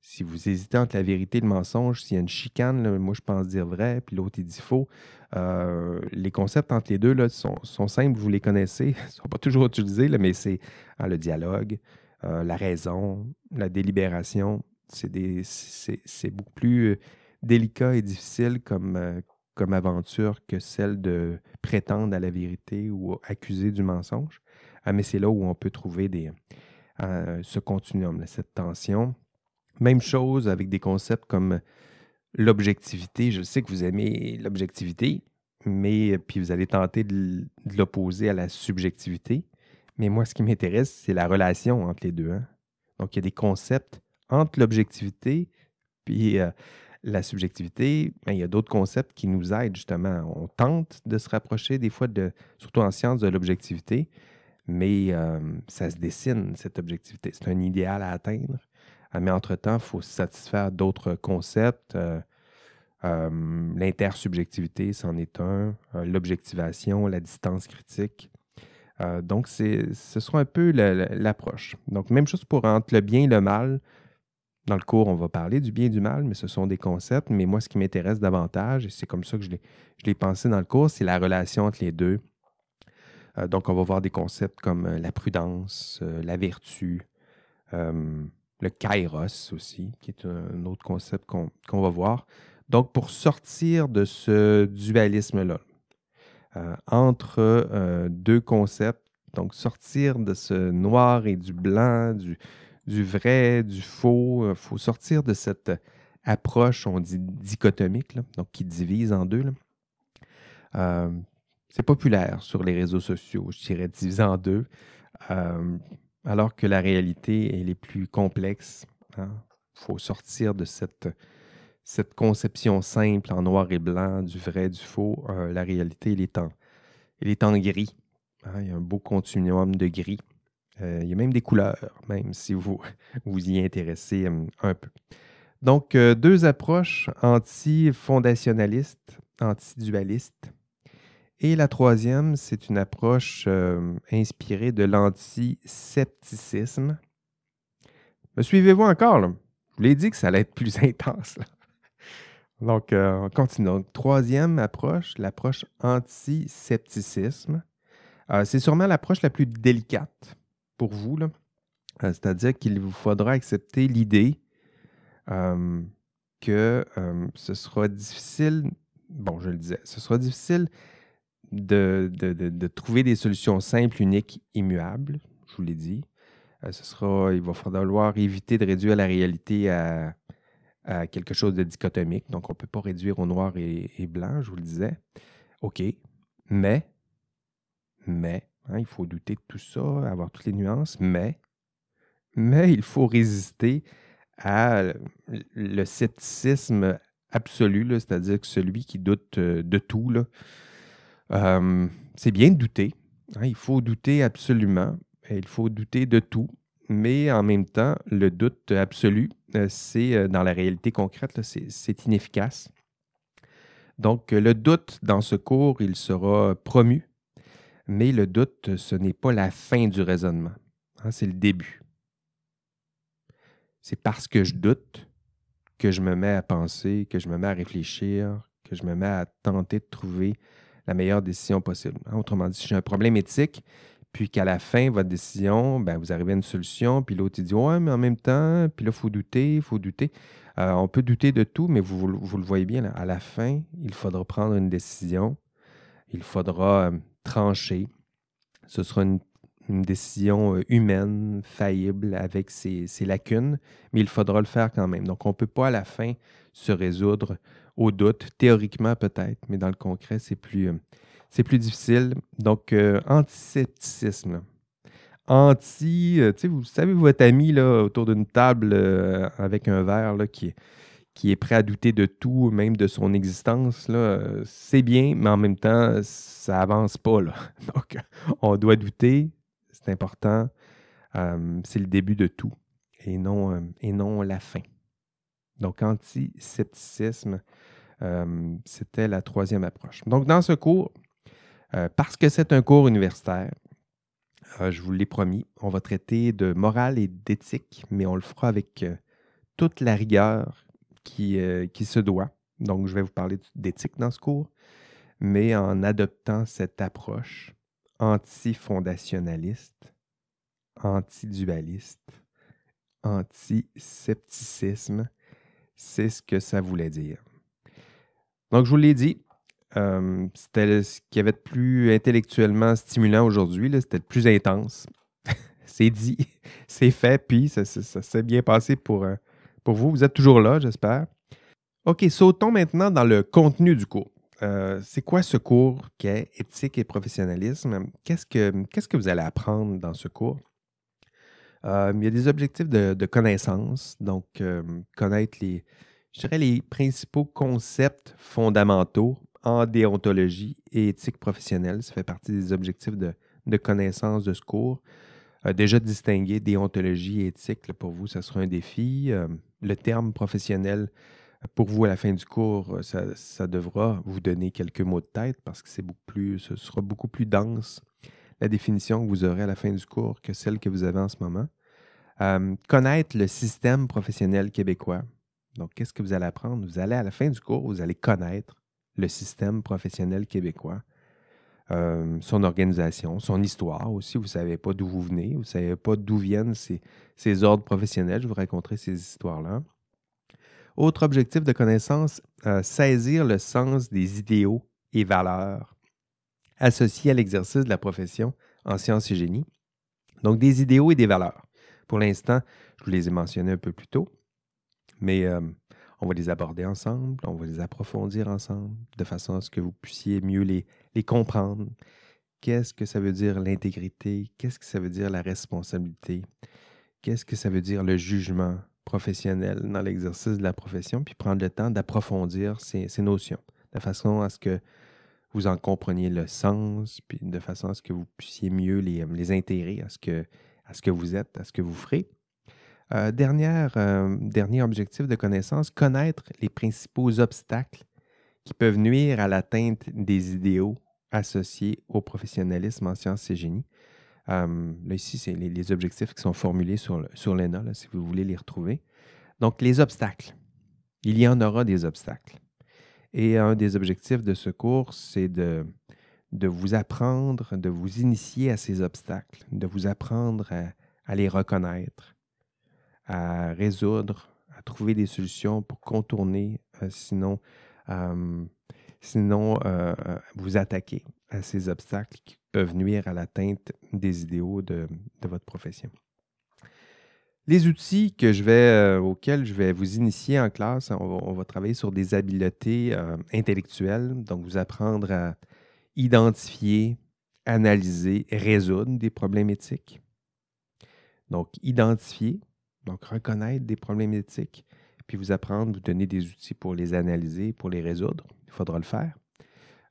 si vous hésitez entre la vérité et le mensonge, s'il y a une chicane, moi je pense dire vrai, puis l'autre il dit faux. Euh, les concepts entre les deux là, sont, simples, vous les connaissez, ils ne sont pas toujours utilisés, mais c'est hein, le dialogue, euh, la raison, la délibération. C'est beaucoup plus délicat et difficile comme, comme aventure que celle de prétendre à la vérité ou accuser du mensonge. Ah, mais c'est là où on peut trouver des, ce continuum, cette tension. Même chose avec des concepts comme l'objectivité. Je sais que vous aimez l'objectivité, mais puis vous allez tenter de, l'opposer à la subjectivité. Mais moi, ce qui m'intéresse, c'est la relation entre les deux. Hein. Donc, il y a des concepts entre l'objectivité puis euh, la subjectivité. Il y a d'autres concepts qui nous aident justement. On tente de se rapprocher des fois, surtout en sciences, de l'objectivité, mais euh, ça se dessine, cette objectivité. C'est un idéal à atteindre. Ah, mais entre-temps, il faut satisfaire d'autres concepts. Euh, l'intersubjectivité, c'en est un. L'objectivation, la distance critique. Euh, donc, ce sera un peu l'approche. Donc, même chose pour entre le bien et le mal. Dans le cours, on va parler du bien et du mal, mais ce sont des concepts. Mais moi, ce qui m'intéresse davantage, et c'est comme ça que je l'ai pensé dans le cours, c'est la relation entre les deux. Euh, donc, on va voir des concepts comme euh, la prudence, la vertu, le kairos aussi, qui est un autre concept qu'on va voir. Donc, pour sortir de ce dualisme-là, euh, entre euh, deux concepts. Donc, sortir de ce noir et du blanc, du, vrai, du faux. Il euh, faut sortir de cette approche, on dit dichotomique, donc qui divise en deux. c'est populaire sur les réseaux sociaux, je dirais diviser en deux, alors que la réalité, elle est plus complexe. Il hein. faut sortir de cette conception simple en noir et blanc du vrai, du faux, euh, la réalité, elle est en, est en gris. Hein. il y a un beau continuum de gris. Euh, il y a même des couleurs, même si vous vous y intéressez euh, un peu. Donc, deux approches anti-fondationalistes, anti-dualistes. Et la troisième, c'est une approche inspirée de l'anti-scepticisme. Me suivez-vous encore? Là? Je vous l'ai dit que ça allait être plus intense. Là. Donc, euh, on continue. Troisième approche, l'approche anti-scepticisme. Euh, c'est sûrement l'approche la plus délicate pour vous. Euh, c'est-à-dire qu'il vous faudra accepter l'idée que ce sera difficile, bon, je le disais, ce sera difficile de, de trouver des solutions simples, uniques, immuables, je vous l'ai dit. ce sera, il va falloir éviter de réduire la réalité à, à quelque chose de dichotomique. Donc, on ne peut pas réduire au noir et, blanc, je vous le disais. OK. Mais, mais, hein, il faut douter de tout ça, avoir toutes les nuances, mais, il faut résister à le scepticisme absolu, c'est-à-dire que celui qui doute euh, de tout. C'est bien de douter. Hein, il faut douter absolument. il faut douter de tout mais en même temps, le doute absolu, euh, c'est euh, dans la réalité concrète, c'est inefficace. Donc, le doute dans ce cours, il sera promu, mais le doute, ce n'est pas la fin du raisonnement, hein, c'est le début. C'est parce que je doute que je me mets à penser, que je me mets à réfléchir, que je me mets à tenter de trouver la meilleure décision possible. Hein, autrement dit, si j'ai un problème éthique, puis qu'à la fin, votre décision, ben, vous arrivez à une solution, puis l'autre, dit Ouais, mais en même temps, puis là, il faut douter, il faut douter. Euh, on peut douter de tout, mais vous, vous, le voyez bien, à la fin, il faudra prendre une décision, il faudra euh, trancher. Ce sera une, décision euh, humaine, faillible, avec ses, lacunes, mais il faudra le faire quand même. Donc, on ne peut pas à la fin se résoudre au doute, théoriquement peut-être, mais dans le concret, c'est plus plus difficile. Donc, euh, antiscepticisme. Anti, euh, tu vous savez, votre ami autour d'une table euh, avec un verre qui, est, qui est prêt à douter de tout, même de son existence, c'est bien, mais en même temps, ça avance pas. Là. Donc, on doit douter, c'est important. c'est le début de tout et non, et non la fin. Donc, antiscepticisme, c'était la troisième approche. Donc, dans ce cours, euh, parce que c'est un cours universitaire, euh, je vous l'ai promis, on va traiter de morale et d'éthique, mais on le fera avec euh, toute la rigueur qui, qui se doit. Donc, je vais vous parler d'éthique dans ce cours, mais en adoptant cette approche anti-fondationaliste, anti-dualiste, antisepticisme. C'est ce que ça voulait dire. Donc, je vous l'ai dit, euh, c'était ce qui avait de plus intellectuellement stimulant aujourd'hui. C'était le plus intense. c'est dit, c'est fait, puis ça, s'est bien passé pour, euh, pour vous. Vous êtes toujours là, j'espère. OK, sautons maintenant dans le contenu du cours. Euh, c'est quoi ce cours qui est éthique et professionnalisme? Qu'est-ce que, que vous allez apprendre dans ce cours? il y a des objectifs de, de connaissance, donc connaître les, je dirais, les principaux concepts fondamentaux en déontologie et éthique professionnelle. Ça fait partie des objectifs de, connaissance de ce cours. Euh, déjà distinguer déontologie et éthique, pour vous, ça sera un défi. Euh, le terme professionnel, pour vous, à la fin du cours, ça, ça, devra vous donner quelques mots de tête parce que c'est beaucoup plus, ce sera beaucoup plus dense la définition que vous aurez à la fin du cours que celle que vous avez en ce moment. Euh, connaître le système professionnel québécois. Donc, qu'est-ce que vous allez apprendre? Vous allez, à la fin du cours, vous allez connaître le système professionnel québécois, euh, son organisation, son histoire aussi. Vous ne savez pas d'où vous venez, vous ne savez pas d'où viennent ces, ordres professionnels. Je vous raconterai ces histoires-là. Autre objectif de connaissance, euh, saisir le sens des idéaux et valeurs associés à l'exercice de la profession en sciences et génie. Donc, des idéaux et des valeurs. Pour l'instant, je vous les ai mentionnés un peu plus tôt, mais euh, on va les aborder ensemble, on va les approfondir ensemble, de façon à ce que vous puissiez mieux les, comprendre. Qu'est-ce que ça veut dire l'intégrité? Qu'est-ce que ça veut dire la responsabilité? Qu'est-ce que ça veut dire le jugement professionnel dans l'exercice de la profession? Puis prendre le temps d'approfondir ces, notions, de façon à ce que vous en compreniez le sens, puis de façon à ce que vous puissiez mieux les, les intégrer à ce que vous êtes, à ce que vous ferez. Euh, euh, dernier objectif de connaissance, connaître les principaux obstacles qui peuvent nuire à l'atteinte des idéaux associés au professionnalisme en sciences et génie. Euh, là, ici, c'est les, objectifs qui sont formulés sur, l'ENA, si vous voulez les retrouver. Donc, les obstacles. Il y en aura des obstacles. Et un des objectifs de ce cours, c'est de vous apprendre, de vous initier à ces obstacles, de vous apprendre à les reconnaître, à résoudre, à trouver des solutions pour contourner, euh, sinon, sinon euh, euh, vous attaquer à ces obstacles qui peuvent nuire à l'atteinte des idéaux de, votre profession. Les outils que je vais, auxquels je vais vous initier en classe, on va, travailler sur des habiletés intellectuelles, donc vous apprendre à identifier, analyser, résoudre des problèmes éthiques. Donc, identifier, donc, reconnaître des problèmes éthiques, puis vous apprendre, vous donner des outils pour les analyser, pour les résoudre. Il faudra le faire.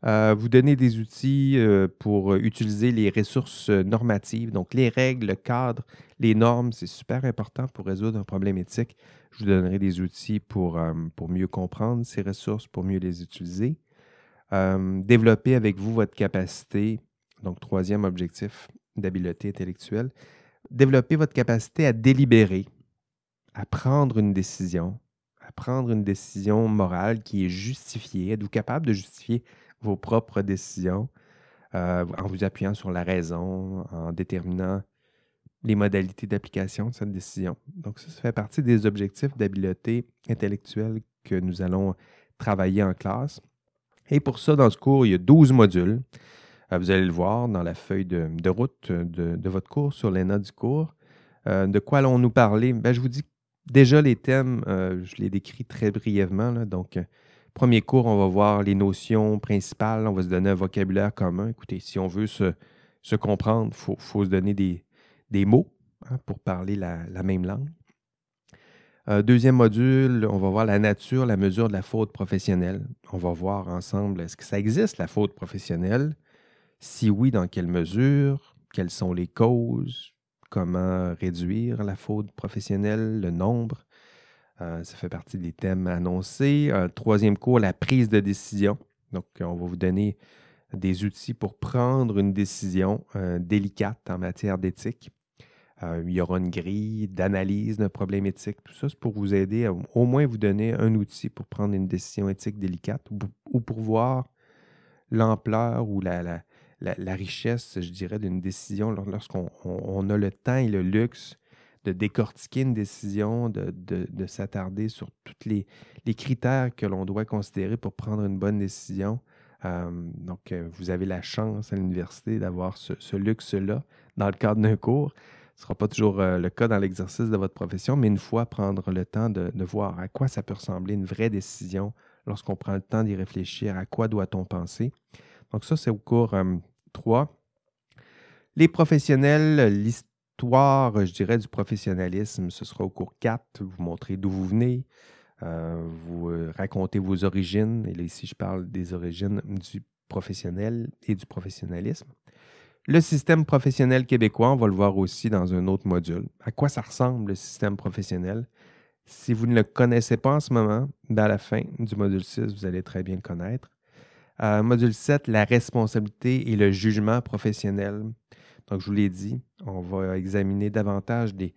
Euh, vous donner des outils euh, pour utiliser les ressources normatives, donc les règles, le cadre, les normes, c'est super important pour résoudre un problème éthique. Je vous donnerai des outils pour, euh, pour mieux comprendre ces ressources, pour mieux les utiliser. développer avec vous votre capacité, donc troisième objectif d'habileté intellectuelle, développer votre capacité à délibérer, à prendre une décision, à prendre une décision morale qui est justifiée. Êtes-vous capable de justifier vos propres décisions euh, en vous appuyant sur la raison, en déterminant les modalités d'application de cette décision? Donc, ça, fait partie des objectifs d'habileté intellectuelle que nous allons travailler en classe. Et pour ça, dans ce cours, il y a 12 modules. Euh, vous allez le voir dans la feuille de, route de, votre cours sur les notes du cours. Euh, de quoi allons-nous parler? Ben, je vous dis Déjà, les thèmes, euh, je les décris très brièvement. Donc, euh, premier cours, on va voir les notions principales. On va se donner un vocabulaire commun. Écoutez, si on veut se, comprendre, il faut, se donner des, mots hein, pour parler la, même langue. Euh, deuxième module, on va voir la nature, la mesure de la faute professionnelle. On va voir ensemble, est-ce que ça existe, la faute professionnelle? Si oui, dans quelle mesure? Quelles sont les causes? Comment réduire la faute professionnelle, le nombre. Euh, ça fait partie des thèmes annoncés. Euh, troisième cours, la prise de décision. Donc, on va vous donner des outils pour prendre une décision euh, délicate en matière d'éthique. il y aura une grille d'analyse d'un problème éthique. Tout ça, c'est pour vous aider à au moins vous donner un outil pour prendre une décision éthique délicate ou, pour voir l'ampleur ou la, richesse, je dirais, d'une décision lorsqu'on a le temps et le luxe de décortiquer une décision, de, s'attarder sur tous les, critères que l'on doit considérer pour prendre une bonne décision. Euh, donc, euh, vous avez la chance à l'université d'avoir ce, luxe-là dans le cadre d'un cours. Ce ne sera pas toujours euh, le cas dans l'exercice de votre profession, mais une fois prendre le temps de, de voir à quoi ça peut ressembler une vraie décision lorsqu'on prend le temps d'y réfléchir, à quoi doit-on penser. Donc ça, c'est au cours 3. Les professionnels, l'histoire, je dirais, du professionnalisme, ce sera au cours 4. Vous montrez d'où vous venez, euh, vous euh, racontez vos origines. Et là, ici, je parle des origines du professionnel et du professionnalisme. Le système professionnel québécois, on va le voir aussi dans un autre module. À quoi ça ressemble le système professionnel? Si vous ne le connaissez pas en ce moment, dans la fin du module 6, vous allez très bien le connaître. Euh, module 7, la responsabilité et le jugement professionnel. Donc, je vous l'ai dit, on va examiner davantage des,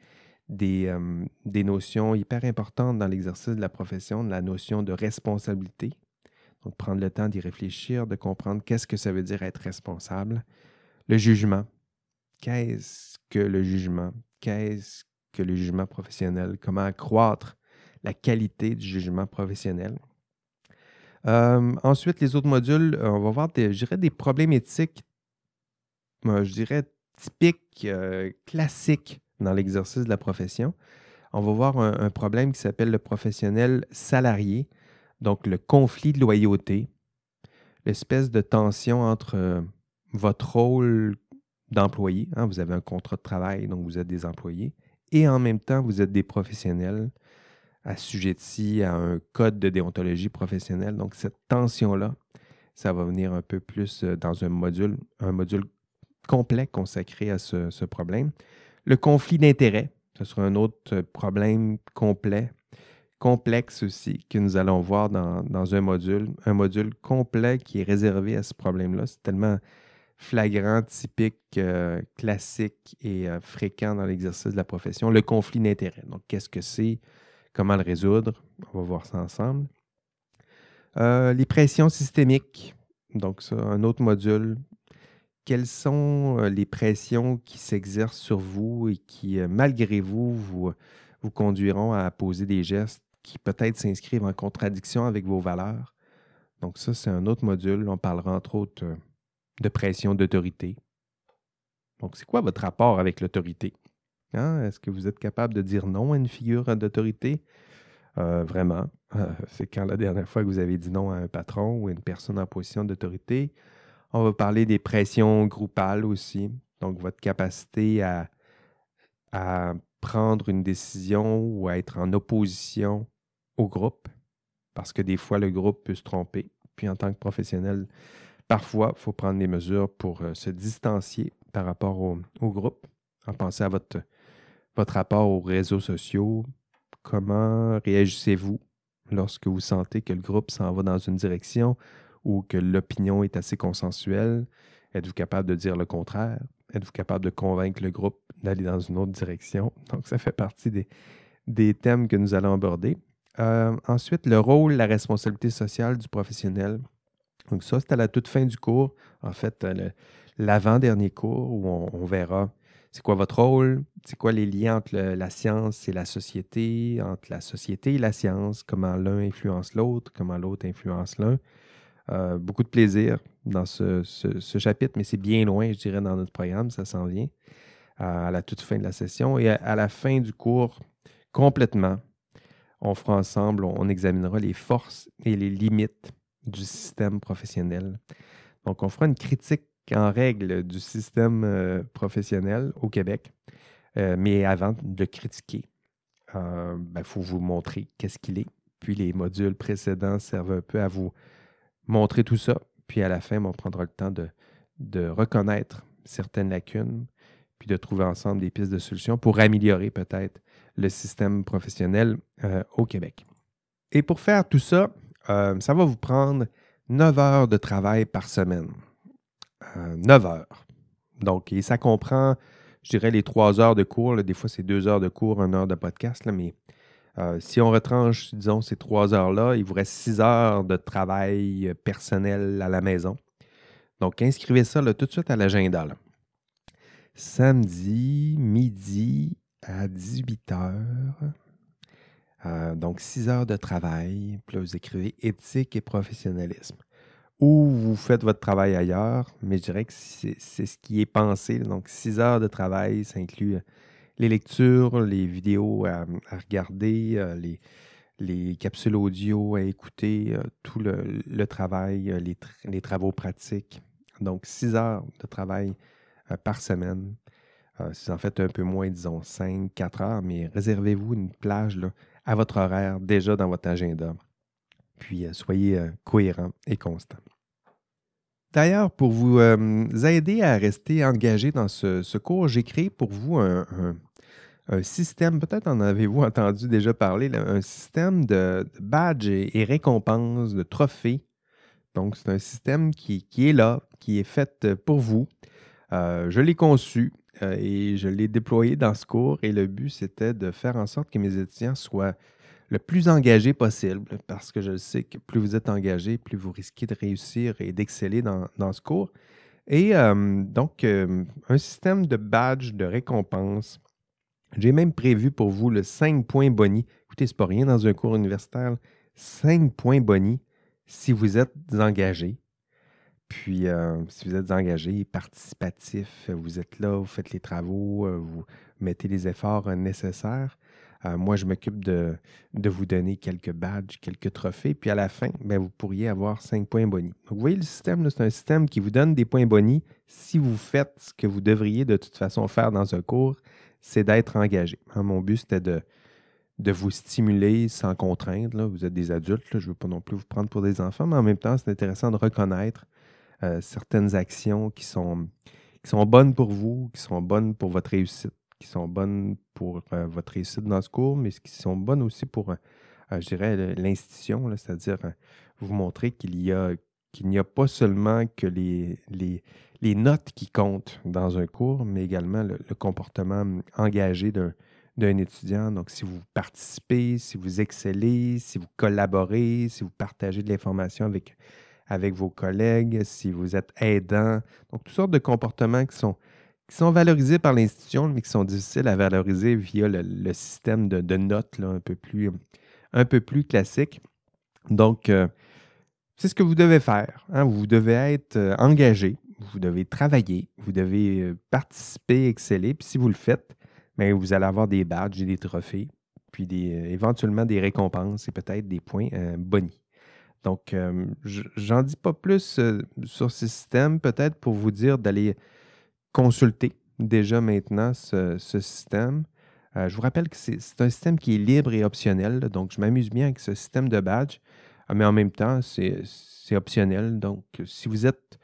des, euh, notions hyper importantes dans l'exercice de la profession, la notion de responsabilité. Donc, prendre le temps d'y réfléchir, de comprendre qu'est-ce que ça veut dire être responsable. Le jugement. Qu'est-ce que le jugement? Qu'est-ce que le jugement professionnel? Comment accroître la qualité du jugement professionnel? Euh, ensuite, les autres modules, on va voir, des, je dirais, des problèmes éthiques, euh, je dirais, typiques, euh, classiques dans l'exercice de la profession. On va voir un, problème qui s'appelle le professionnel salarié, donc le conflit de loyauté, l'espèce de tension entre votre rôle d'employé, hein, vous avez un contrat de travail, donc vous êtes des employés, et en même temps, vous êtes des professionnels assujettis à un code de déontologie professionnelle. Donc, cette tension-là, ça va venir un peu plus euh, dans un module, un module complet consacré à ce, problème. Le conflit d'intérêts, ce sera un autre problème complet, complexe aussi, que nous allons voir dans, un module, un module complet qui est réservé à ce problème-là. C'est tellement flagrant, typique, euh, classique et euh, fréquent dans l'exercice de la profession. Le conflit d'intérêts. Donc, qu'est-ce que c'est? Comment le résoudre? On va voir ça ensemble. Euh, les pressions systémiques. Donc, ça, un autre module. Quelles sont les pressions qui s'exercent sur vous et qui, malgré vous, vous, vous conduiront à poser des gestes qui peut-être s'inscrivent en contradiction avec vos valeurs? Donc, ça, c'est un autre module. On parlera entre autres de pression d'autorité. Donc, c'est quoi votre rapport avec l'autorité? Hein? Est-ce que vous êtes capable de dire non à une figure d'autorité? Euh, vraiment. Euh, c'est quand la dernière fois que vous avez dit non à un patron ou à une personne en position d'autorité. On va parler des pressions groupales aussi. Donc, votre capacité à, prendre une décision ou à être en opposition au groupe, parce que des fois, le groupe peut se tromper. Puis, en tant que professionnel, Parfois, il faut prendre des mesures pour euh, se distancier par rapport au, groupe. En pensez à votre, votre rapport aux réseaux sociaux. Comment réagissez-vous lorsque vous sentez que le groupe s'en va dans une direction ou que l'opinion est assez consensuelle? Êtes-vous capable de dire le contraire? Êtes-vous capable de convaincre le groupe d'aller dans une autre direction? Donc, ça fait partie des, thèmes que nous allons aborder. Euh, ensuite, le rôle, la responsabilité sociale du professionnel. Donc ça, c'est à la toute fin du cours, en fait, euh, l'avant-dernier cours où on, verra c'est quoi votre rôle, c'est quoi les liens entre la science et la société, entre la société et la science, comment l'un influence l'autre, comment l'autre influence l'un? Euh, beaucoup de plaisir dans ce, chapitre, mais c'est bien loin, je dirais, dans notre programme, ça s'en vient à la toute fin de la session. Et à la fin du cours, complètement, on fera ensemble, on examinera les forces et les limites du système professionnel. Donc, on fera une critique en règle du système euh, professionnel au Québec. Euh, mais avant de critiquer, il euh, ben, faut vous montrer qu'est-ce qu'il est. Puis les modules précédents servent un peu à vous montrer tout ça. Puis à la fin, on prendra le temps de, de reconnaître certaines lacunes, puis de trouver ensemble des pistes de solutions pour améliorer peut-être le système professionnel au Québec. Et pour faire tout ça, ça va vous prendre 9 heures de travail par semaine. 9 euh, heures. Donc, et ça comprend, je dirais, les 3 heures de cours. Des fois, c'est 2 heures de cours, 1 heure de podcast. Là, mais euh, si on retranche, disons, ces 3 heures-là, il vous reste 6 heures de travail personnel à la maison. Donc, inscrivez ça tout de suite à l'agenda. Samedi, midi, à 18 heures. Euh, donc, 6 heures de travail. Puis là, vous écrivez éthique et professionnalisme. Ou vous faites votre travail ailleurs, mais je dirais que c'est ce qui est pensé. Donc, 6 heures de travail, ça inclut les lectures, les vidéos à, regarder, les, les, capsules audio à écouter, tout le, travail, les, travaux pratiques. Donc, 6 heures de travail par semaine. si vous en faites un peu moins, disons 5, 4 heures, mais réservez-vous une plage à votre horaire déjà dans votre agenda. Puis soyez cohérent et constant. D'ailleurs, pour vous aider à rester engagé dans ce, cours, j'ai créé pour vous un, système, peut-être en avez-vous entendu déjà parler, un système de, badges et, récompenses, de trophées. Donc, c'est un système qui, est là, qui est fait pour vous. je l'ai conçu et je l'ai déployé dans ce cours et le but, c'était de faire en sorte que mes étudiants soient le plus engagé possible, parce que je sais que plus vous êtes engagé, plus vous risquez de réussir et d'exceller dans, ce cours. Et euh, donc, euh, un système de badge, de récompense. J'ai même prévu pour vous le 5 points boni. Écoutez, ce n'est pas rien dans un cours universitaire. 5 points boni si vous êtes engagé. Puis, euh, si vous êtes engagé, participatif, vous êtes là, vous faites les travaux, vous mettez les efforts nécessaires. Euh, moi, je m'occupe de, vous donner quelques badges, quelques trophées. Puis à la fin, ben, vous pourriez avoir 5 points bonus. Donc, vous voyez, le système, c'est un système qui vous donne des points bonus si vous faites ce que vous devriez de toute façon faire dans un cours, c'est d'être engagé. Hein, mon but, c'était de, vous stimuler sans contrainte. Vous êtes des adultes, je ne veux pas non plus vous prendre pour des enfants, mais en même temps, c'est intéressant de reconnaître euh, certaines actions qui sont bonnes pour vous, qui sont bonnes pour votre réussite qui sont bonnes pour euh, votre réussite dans ce cours, mais qui sont bonnes aussi pour, euh, euh, je dirais, l'institution, c'est-à-dire vous montrer qu'il y a qu'il n'y a pas seulement que les, les, notes qui comptent dans un cours, mais également le, comportement hum, engagé d'un étudiant. Donc, si vous participez, si vous excellez, si vous collaborez, si vous partagez de l'information avec, avec vos collègues, si vous êtes aidant. Donc, toutes sortes de comportements qui sont qui sont valorisés par l'institution, mais qui sont difficiles à valoriser via le, système de, notes un, peu plus, un peu plus classique. Donc, euh, c'est ce que vous devez faire. Hein. Vous devez être euh, engagé, vous devez travailler, vous devez euh, participer, exceller. Puis si vous le faites, bien, vous allez avoir des badges et des trophées, puis des, éventuellement des récompenses et peut-être des points bonis. Donc, j'en dis pas plus sur ce système, peut-être pour vous dire d'aller consulter déjà maintenant ce, système. Euh, je vous rappelle que c'est un système qui est libre et optionnel, donc je m'amuse bien avec ce système de badge, euh, mais en même temps, c'est optionnel. Donc, si vous êtes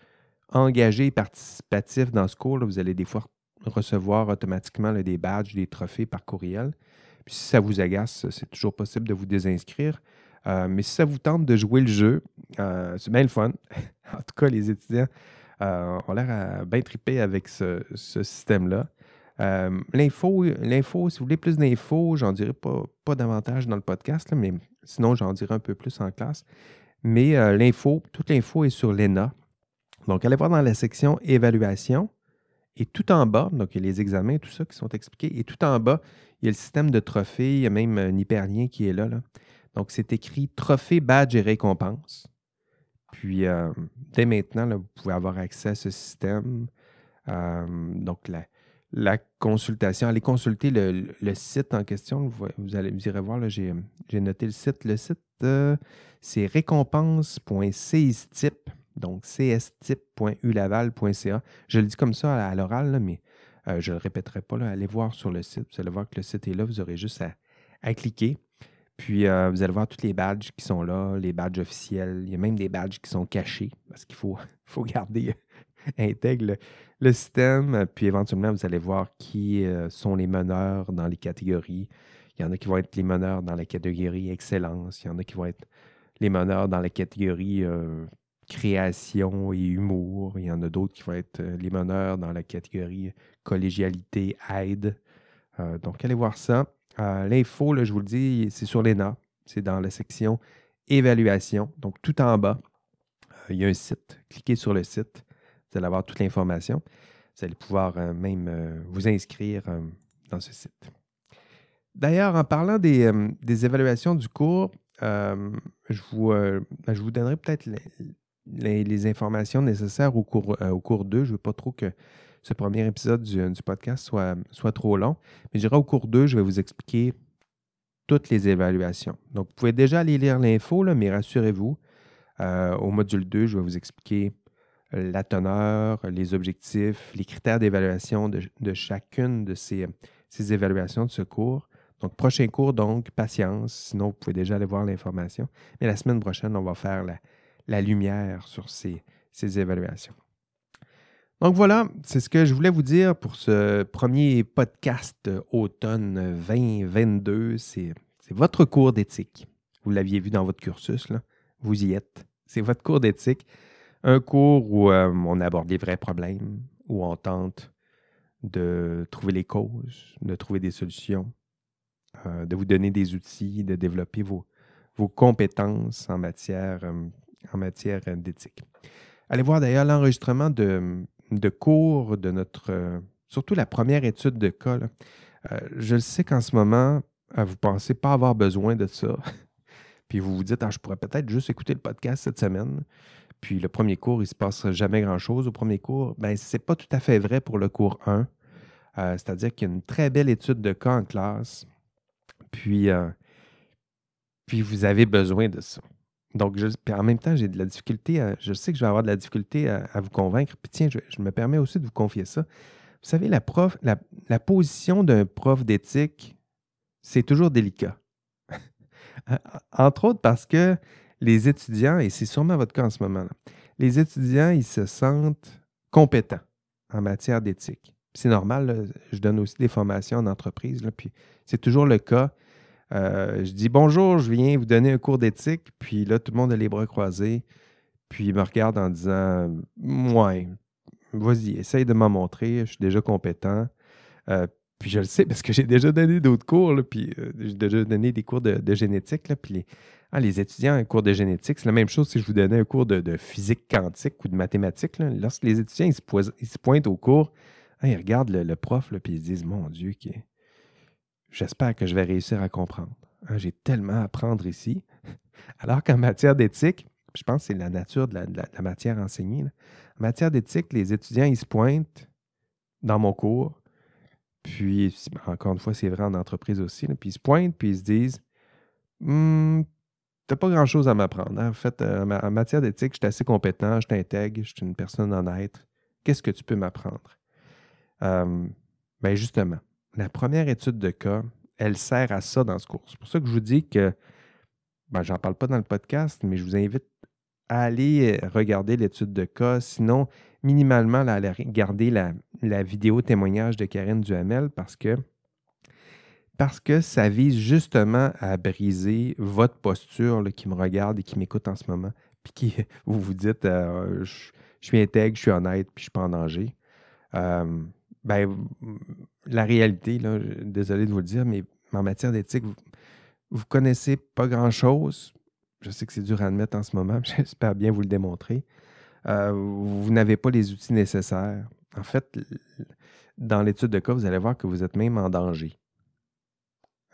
engagé et participatif dans ce cours, vous allez des fois recevoir automatiquement des badges, des trophées par courriel. Puis si ça vous agace, c'est toujours possible de vous désinscrire. Euh, mais si ça vous tente de jouer le jeu, c'est bien le fun. en tout cas, les étudiants euh, on a l'air bien triper avec ce, système-là. Euh, l'info, l'info, si vous voulez plus d'infos, j'en dirai pas, pas davantage dans le podcast, mais sinon j'en dirai un peu plus en classe. Mais euh, l'info, toute l'info est sur l'ENA. Donc, allez voir dans la section évaluation. Et tout en bas, donc il y a les examens, tout ça qui sont expliqués. Et tout en bas, il y a le système de trophées. Il y a même un hyperlien qui est là. là. Donc, c'est écrit trophée, badge et récompense. Puis, euh, dès maintenant, vous pouvez avoir accès à ce système. Euh, donc, la, consultation, allez consulter le, site en question. Vous, allez, vous irez voir, j'ai noté le site. Le site, euh, c'est récompense.cistip, donc cstip.ulaval.ca. Je le dis comme ça à, l'oral, mais je ne le répéterai pas. Allez voir sur le site. Vous allez voir que le site est là. Vous aurez juste à cliquer. Puis euh, vous allez voir tous les badges qui sont là, les badges officiels. Il y a même des badges qui sont cachés parce qu'il faut, faut garder intègre le, système. Puis éventuellement, vous allez voir qui euh, sont les meneurs dans les catégories. Il y en a qui vont être les meneurs dans la catégorie excellence. Il y en a qui vont être les meneurs dans la catégorie euh, création et humour. Il y en a d'autres qui vont être les meneurs dans la catégorie collégialité, aide. donc, allez voir ça. Euh, l'info, je vous le dis, c'est sur l'ENA. C'est dans la section évaluation. Donc, tout en bas, euh, il y a un site. Cliquez sur le site. Vous allez avoir toute l'information. Vous allez pouvoir euh, même vous inscrire dans ce site. D'ailleurs, en parlant des, évaluations du cours, je, vous, ben, je vous donnerai peut-être les, informations nécessaires au cours, au cours 2. Je ne veux pas trop que ce premier épisode du, du podcast soit, soit trop long. Mais je dirais au cours 2, je vais vous expliquer toutes les évaluations. Donc, vous pouvez déjà aller lire l'info, mais rassurez-vous, euh, au module 2, je vais vous expliquer la teneur, les objectifs, les critères d'évaluation de, de chacune de ces, ces évaluations de ce cours. Donc, prochain cours, donc, patience. Sinon, vous pouvez déjà aller voir l'information. Mais la semaine prochaine, on va faire la, la lumière sur ces, ces évaluations. Donc voilà, c'est ce que je voulais vous dire pour ce premier podcast automne 2022. C'est votre cours d'éthique. Vous l'aviez vu dans votre cursus, là. vous y êtes. C'est votre cours d'éthique. Un cours où euh, on aborde les vrais problèmes, où on tente de trouver les causes, de trouver des solutions, euh, de vous donner des outils, de développer vos, compétences en matière, euh, en matière euh, d'éthique. Allez voir d'ailleurs l'enregistrement de, de cours de notre, euh, surtout la première étude de cas. Euh, je le sais qu'en ce moment, euh, vous pensez pas avoir besoin de ça. Puis vous vous dites, ah, je pourrais peut-être juste écouter le podcast cette semaine. Puis le premier cours, il ne se passe jamais grand-chose au premier cours. Ben, ce n'est pas tout à fait vrai pour le cours 1. Euh, C'est-à-dire qu'il y a une très belle étude de cas en classe. Puis, puis vous avez besoin de ça. Donc, puis en même temps, j'ai de la difficulté, à- je sais que je vais avoir de la difficulté à, vous convaincre. Puis tiens, je, me permets aussi de vous confier ça. Vous savez, la, prof, la, position d'un prof d'éthique, c'est toujours délicat. Entre autres parce que les étudiants, et c'est sûrement votre cas en ce moment, les étudiants, ils se sentent compétents en matière d'éthique. C'est normal, je donne aussi des formations en entreprise, puis c'est toujours le cas. Euh, je dis bonjour, je viens vous donner un cours d'éthique, puis là, tout le monde a les bras croisés, puis il me regarde en disant Ouais, vas-y, essaye de m'en montrer, je suis déjà compétent. Euh, puis je le sais parce que j'ai déjà donné d'autres cours, puis euh, j'ai déjà donné des cours de, génétique, puis les, ah, les étudiants en cours de génétique, c'est la même chose si je vous donnais un cours de, physique quantique ou de mathématiques. Lorsque les étudiants ils se, pointent au cours, ah, ils regardent le, prof, là, puis ils se disent Mon Dieu, qui j'espère que je vais réussir à comprendre. Ah, j'ai tellement à apprendre ici. Alors qu'en matière d'éthique, je pense que c'est la nature de la, matière enseignée. En matière d'éthique, les étudiants, ils se pointent dans mon cours. Puis, si- encore une fois, c'est vrai en entreprise aussi. puis ils se pointent, puis ils se disent Hum, T'as pas grand-chose à m'apprendre. hein. En fait, euh, en matière d'éthique, je suis assez compétent, je t'intègre, je suis une personne honnête. Qu'est-ce que tu peux m'apprendre? Euh, ben justement, la première étude de cas, elle sert à ça dans ce cours. C'est pour ça que je vous dis que, ben, j'en parle pas dans le podcast, mais je vous invite à aller euh, regarder l'étude de cas. Sinon, minimalement, là, aller regarder la, vidéo témoignage de Karine Duhamel parce que, ça vise justement à briser votre posture qui me regarde et qui m'écoute en ce moment. Puis qui, vous vous dites, euh, je, suis intègre, je suis honnête, puis je suis pas en danger. Euh, ben, la réalité, là, désolé de vous le dire, mais en matière d'éthique, vous, vous connaissez pas grand-chose. Je sais que c'est dur à admettre en ce moment, j'espère bien vous le démontrer. Euh, vous n'avez pas les outils nécessaires. En fait, dans l'étude de cas, vous allez voir que vous êtes même en danger.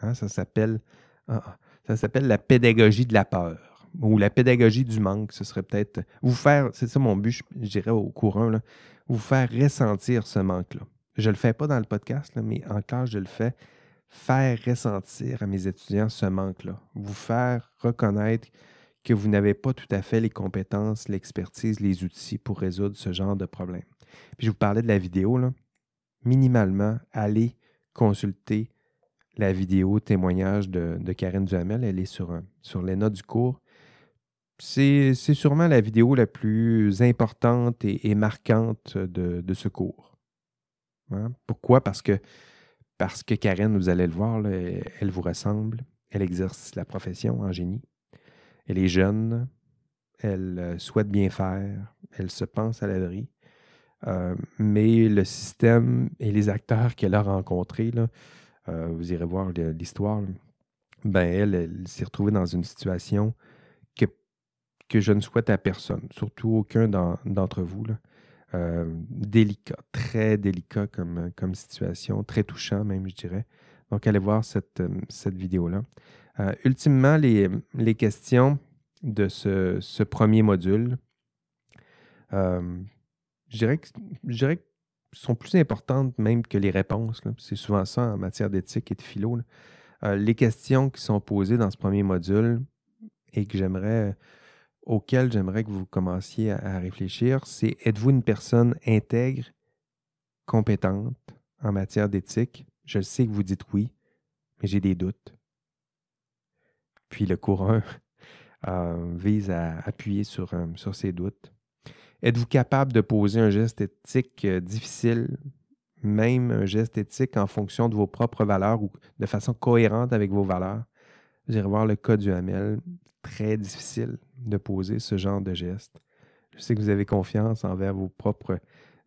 Hein, ça s'appelle ah, ah, ça s'appelle la pédagogie de la peur ou la pédagogie du manque. Ce serait peut-être vous faire, c'est ça mon but, je, dirais au courant, vous faire ressentir ce manque-là. Je ne le fais pas dans le podcast, mais en classe, je le fais. Faire ressentir à mes étudiants ce manque-là. Vous faire reconnaître que vous n'avez pas tout à fait les compétences, l'expertise, les outils pour résoudre ce genre de problème. Puis je vous parlais de la vidéo. Minimalement, allez consulter la vidéo témoignage de, Karine Duhamel. Elle est sur, les notes du cours. C'est sûrement la vidéo la plus importante et, marquante de ce cours. Pourquoi? Parce que, parce que Karen, vous allez le voir, elle, vous ressemble. Elle exerce la profession en génie. Elle est jeune. Elle euh, souhaite bien faire. Elle se pense à l'abri. Euh, mais le système et les acteurs qu'elle a rencontrés, euh, vous irez voir l'histoire, ben elle, s'est retrouvée dans une situation que, je ne souhaite à personne, surtout aucun d'en- d'entre vous. Euh, délicat, très délicat comme, comme situation, très touchant même, je dirais. Donc, allez voir cette, cette vidéo-là. ultimement, les, questions de ce, premier module, je dirais que, sont plus importantes même que les réponses. C'est souvent ça en matière d'éthique et de philo. Euh, les questions qui sont posées dans ce premier module et que j'aimerais, auxquelles j'aimerais que vous commenciez à, réfléchir, c'est êtes-vous une personne intègre, compétente en matière d'éthique? Je sais que vous dites oui, mais j'ai des doutes. Puis le cours 1 euh, vise à appuyer sur, euh, sur ces doutes. Êtes-vous capable de poser un geste éthique euh, difficile, même un geste éthique en fonction de vos propres valeurs ou de façon cohérente avec vos valeurs? Vous irez voir le cas du Hamel. Très difficile de poser ce genre de geste. Je sais que vous avez confiance envers vos propres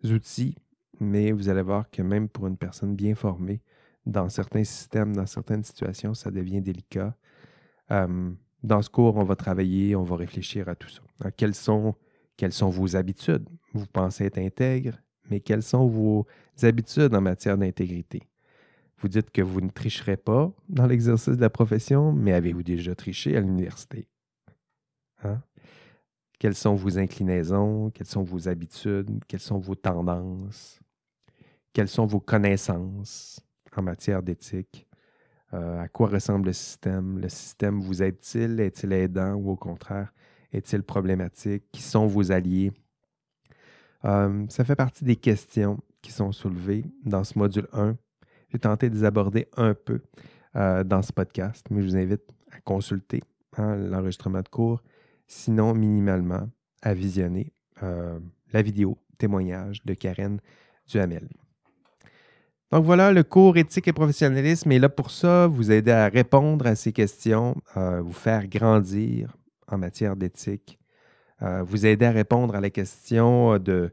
outils, mais vous allez voir que même pour une personne bien formée, dans certains systèmes, dans certaines situations, ça devient délicat. Dans ce cours, on va travailler, on va réfléchir à tout ça. quelles sont vos habitudes? Vous pensez être intègre, mais quelles sont vos habitudes en matière d'intégrité? Vous dites que vous ne tricherez pas dans l'exercice de la profession, mais avez-vous déjà triché à l'université? Hein? Quelles sont vos inclinaisons? Quelles sont vos habitudes? Quelles sont vos tendances? Quelles sont vos connaissances en matière d'éthique? Euh, à quoi ressemble le système? Le système vous aide-t-il? Est-il aidant ou au contraire, est-il problématique? Qui sont vos alliés? Euh, ça fait partie des questions qui sont soulevées dans ce module 1. J'ai tenté de les aborder un peu euh, dans ce podcast, mais je vous invite à consulter hein, l'enregistrement de cours, sinon minimalement à visionner euh, la vidéo témoignage de Karen Duhamel. Donc voilà, le cours éthique et professionnalisme est là pour ça, vous aider à répondre à ces questions, vous faire grandir, en matière d'éthique, euh, vous aider à répondre à la question de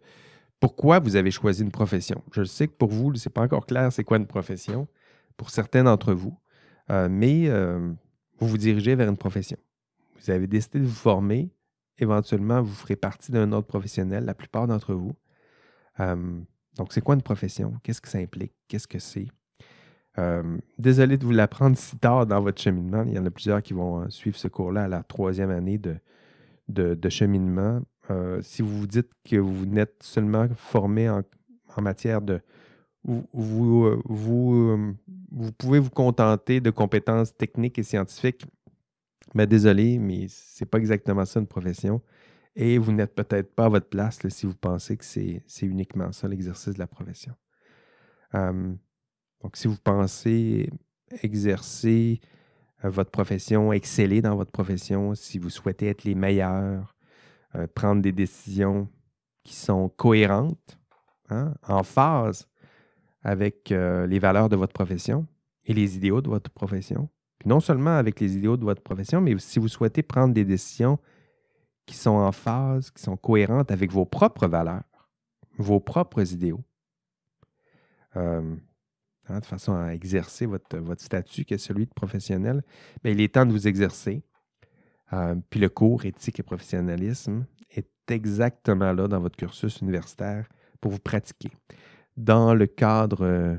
pourquoi vous avez choisi une profession. Je sais que pour vous, ce n'est pas encore clair c'est quoi une profession, pour certains d'entre vous, euh, mais euh, vous vous dirigez vers une profession. Vous avez décidé de vous former, éventuellement, vous ferez partie d'un autre professionnel, la plupart d'entre vous. donc, c'est quoi une profession? Qu'est-ce que ça implique? Qu'est-ce que c'est? Euh, désolé de vous l'apprendre si tard dans votre cheminement. Il y en a plusieurs qui vont euh, suivre ce cours-là à la troisième année de, cheminement. Euh, si vous vous dites que vous n'êtes seulement formé en, matière de... Vous, vous, vous, pouvez vous contenter de compétences techniques et scientifiques, mais désolé, mais ce n'est pas exactement ça une profession. Et vous n'êtes peut-être pas à votre place si vous pensez que c'est uniquement ça l'exercice de la profession. Donc, si vous pensez exercer euh, votre profession, exceller dans votre profession, si vous souhaitez être les meilleurs, euh, prendre des décisions qui sont cohérentes, hein, en phase avec euh, les valeurs de votre profession et les idéaux de votre profession. Non seulement avec les idéaux de votre profession, mais si vous souhaitez prendre des décisions qui sont en phase, qui sont cohérentes avec vos propres valeurs, vos propres idéaux. Hein, de façon à exercer votre, votre statut qui est celui de professionnel, il est temps de vous exercer. Euh, puis le cours éthique et professionnalisme est exactement là dans votre cursus universitaire pour vous pratiquer. Dans le cadre euh,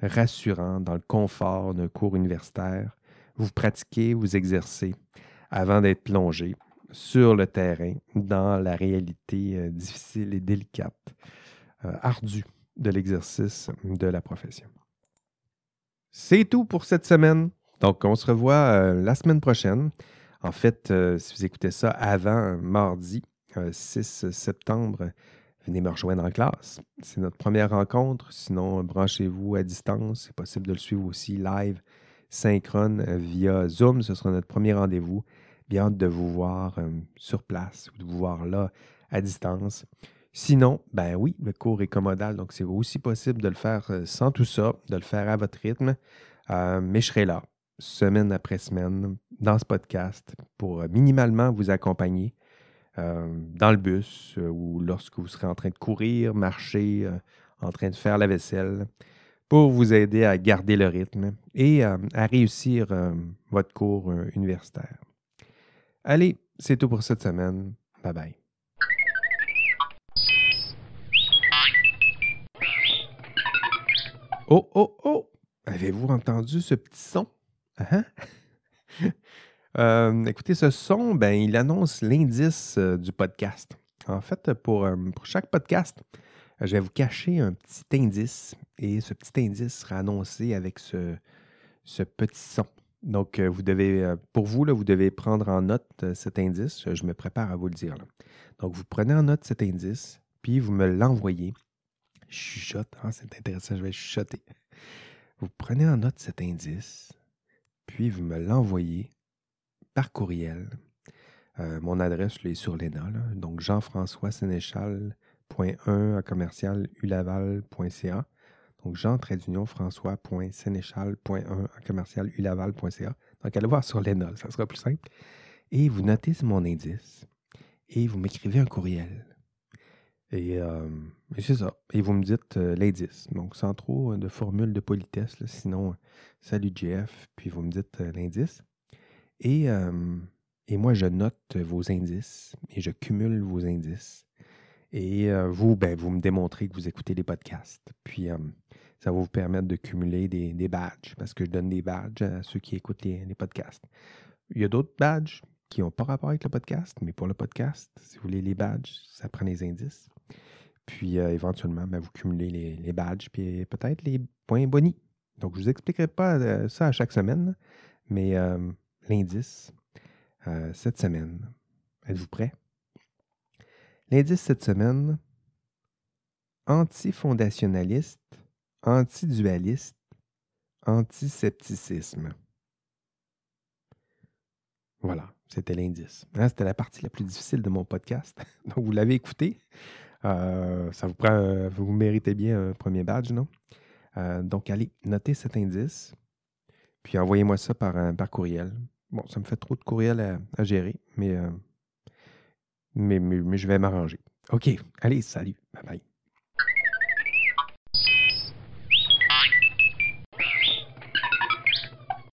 rassurant, dans le confort d'un cours universitaire, vous pratiquez, vous exercez avant d'être plongé sur le terrain dans la réalité euh, difficile et délicate, ardue de l'exercice de la profession. C'est tout pour cette semaine. Donc, on se revoit euh, la semaine prochaine. En fait, euh, si vous écoutez ça avant mardi 6 euh, septembre, venez me rejoindre en classe. C'est notre première rencontre. Sinon, branchez-vous à distance. C'est possible de le suivre aussi live, synchrone via Zoom. Ce sera notre premier rendez-vous. Bien hâte de vous voir sur place ou de vous voir là à distance. Sinon, ben oui, le cours est commodal, donc c'est aussi possible de le faire euh, sans tout ça, de le faire à votre rythme. Euh, mais je serai là, semaine après semaine, dans ce podcast, pour euh, minimalement vous accompagner dans le bus ou lorsque vous serez en train de courir, marcher, en train de faire la vaisselle, pour vous aider à garder le rythme et à réussir votre cours universitaire. Allez, c'est tout pour cette semaine. Bye bye. Oh, oh, oh! Avez-vous entendu ce petit son? Hein? Euh, écoutez, ce son, ben, il annonce l'indice euh, du podcast. En fait, euh, pour, chaque podcast, je vais vous cacher un petit indice et ce petit indice sera annoncé avec ce, ce petit son. Donc, vous devez, pour vous, là, vous devez prendre en note cet indice. Je me prépare à vous le dire. Donc, vous prenez en note cet indice, puis vous me l'envoyez. Chuchote, hein, c'est intéressant, je vais chuchoter. Vous prenez en note cet indice, puis vous me l'envoyez par courriel. Euh, mon adresse est sur l'ENA, donc jean-françois sénéchal.1 à commercial ulaval.ca. Donc jean françois.sénéchal.1 à commercial ulaval.ca. Donc allez voir sur l'ENA, ça sera plus simple. Et vous notez mon indice et vous m'écrivez un courriel. Euh, et, c'est ça. Et vous me dites euh, l'indice. Donc, sans trop de formule de politesse. sinon, salut Jeff, puis vous me dites euh, l'indice. Et, et, moi, je note vos indices et je cumule vos indices. Et vous, ben, vous me démontrez que vous écoutez les podcasts. Puis, ça va vous permettre de cumuler des, badges parce que je donne des badges à ceux qui écoutent les, podcasts. Il y a d'autres badges qui n'ont pas rapport avec le podcast, mais pour le podcast, si vous voulez les badges, ça prend les indices. Puis euh, éventuellement, ben, vous cumulez les, badges, puis peut-être les points bonus. Donc, je ne vous expliquerai pas euh, ça à chaque semaine, mais euh, l'indice cette semaine, êtes-vous prêts? L'indice cette semaine, antifondationaliste, antidualiste, antisepticisme. Voilà, c'était l'indice. Hein, c'était la partie la plus difficile de mon podcast. Donc, vous l'avez écouté. Euh, ça vous prend, vous méritez bien un premier badge, non? Euh, donc, allez, notez cet indice, puis envoyez-moi ça par, courriel. Bon, ça me fait trop de courriel à, gérer, euh, mais, mais, je vais m'arranger. OK, allez, salut, bye bye.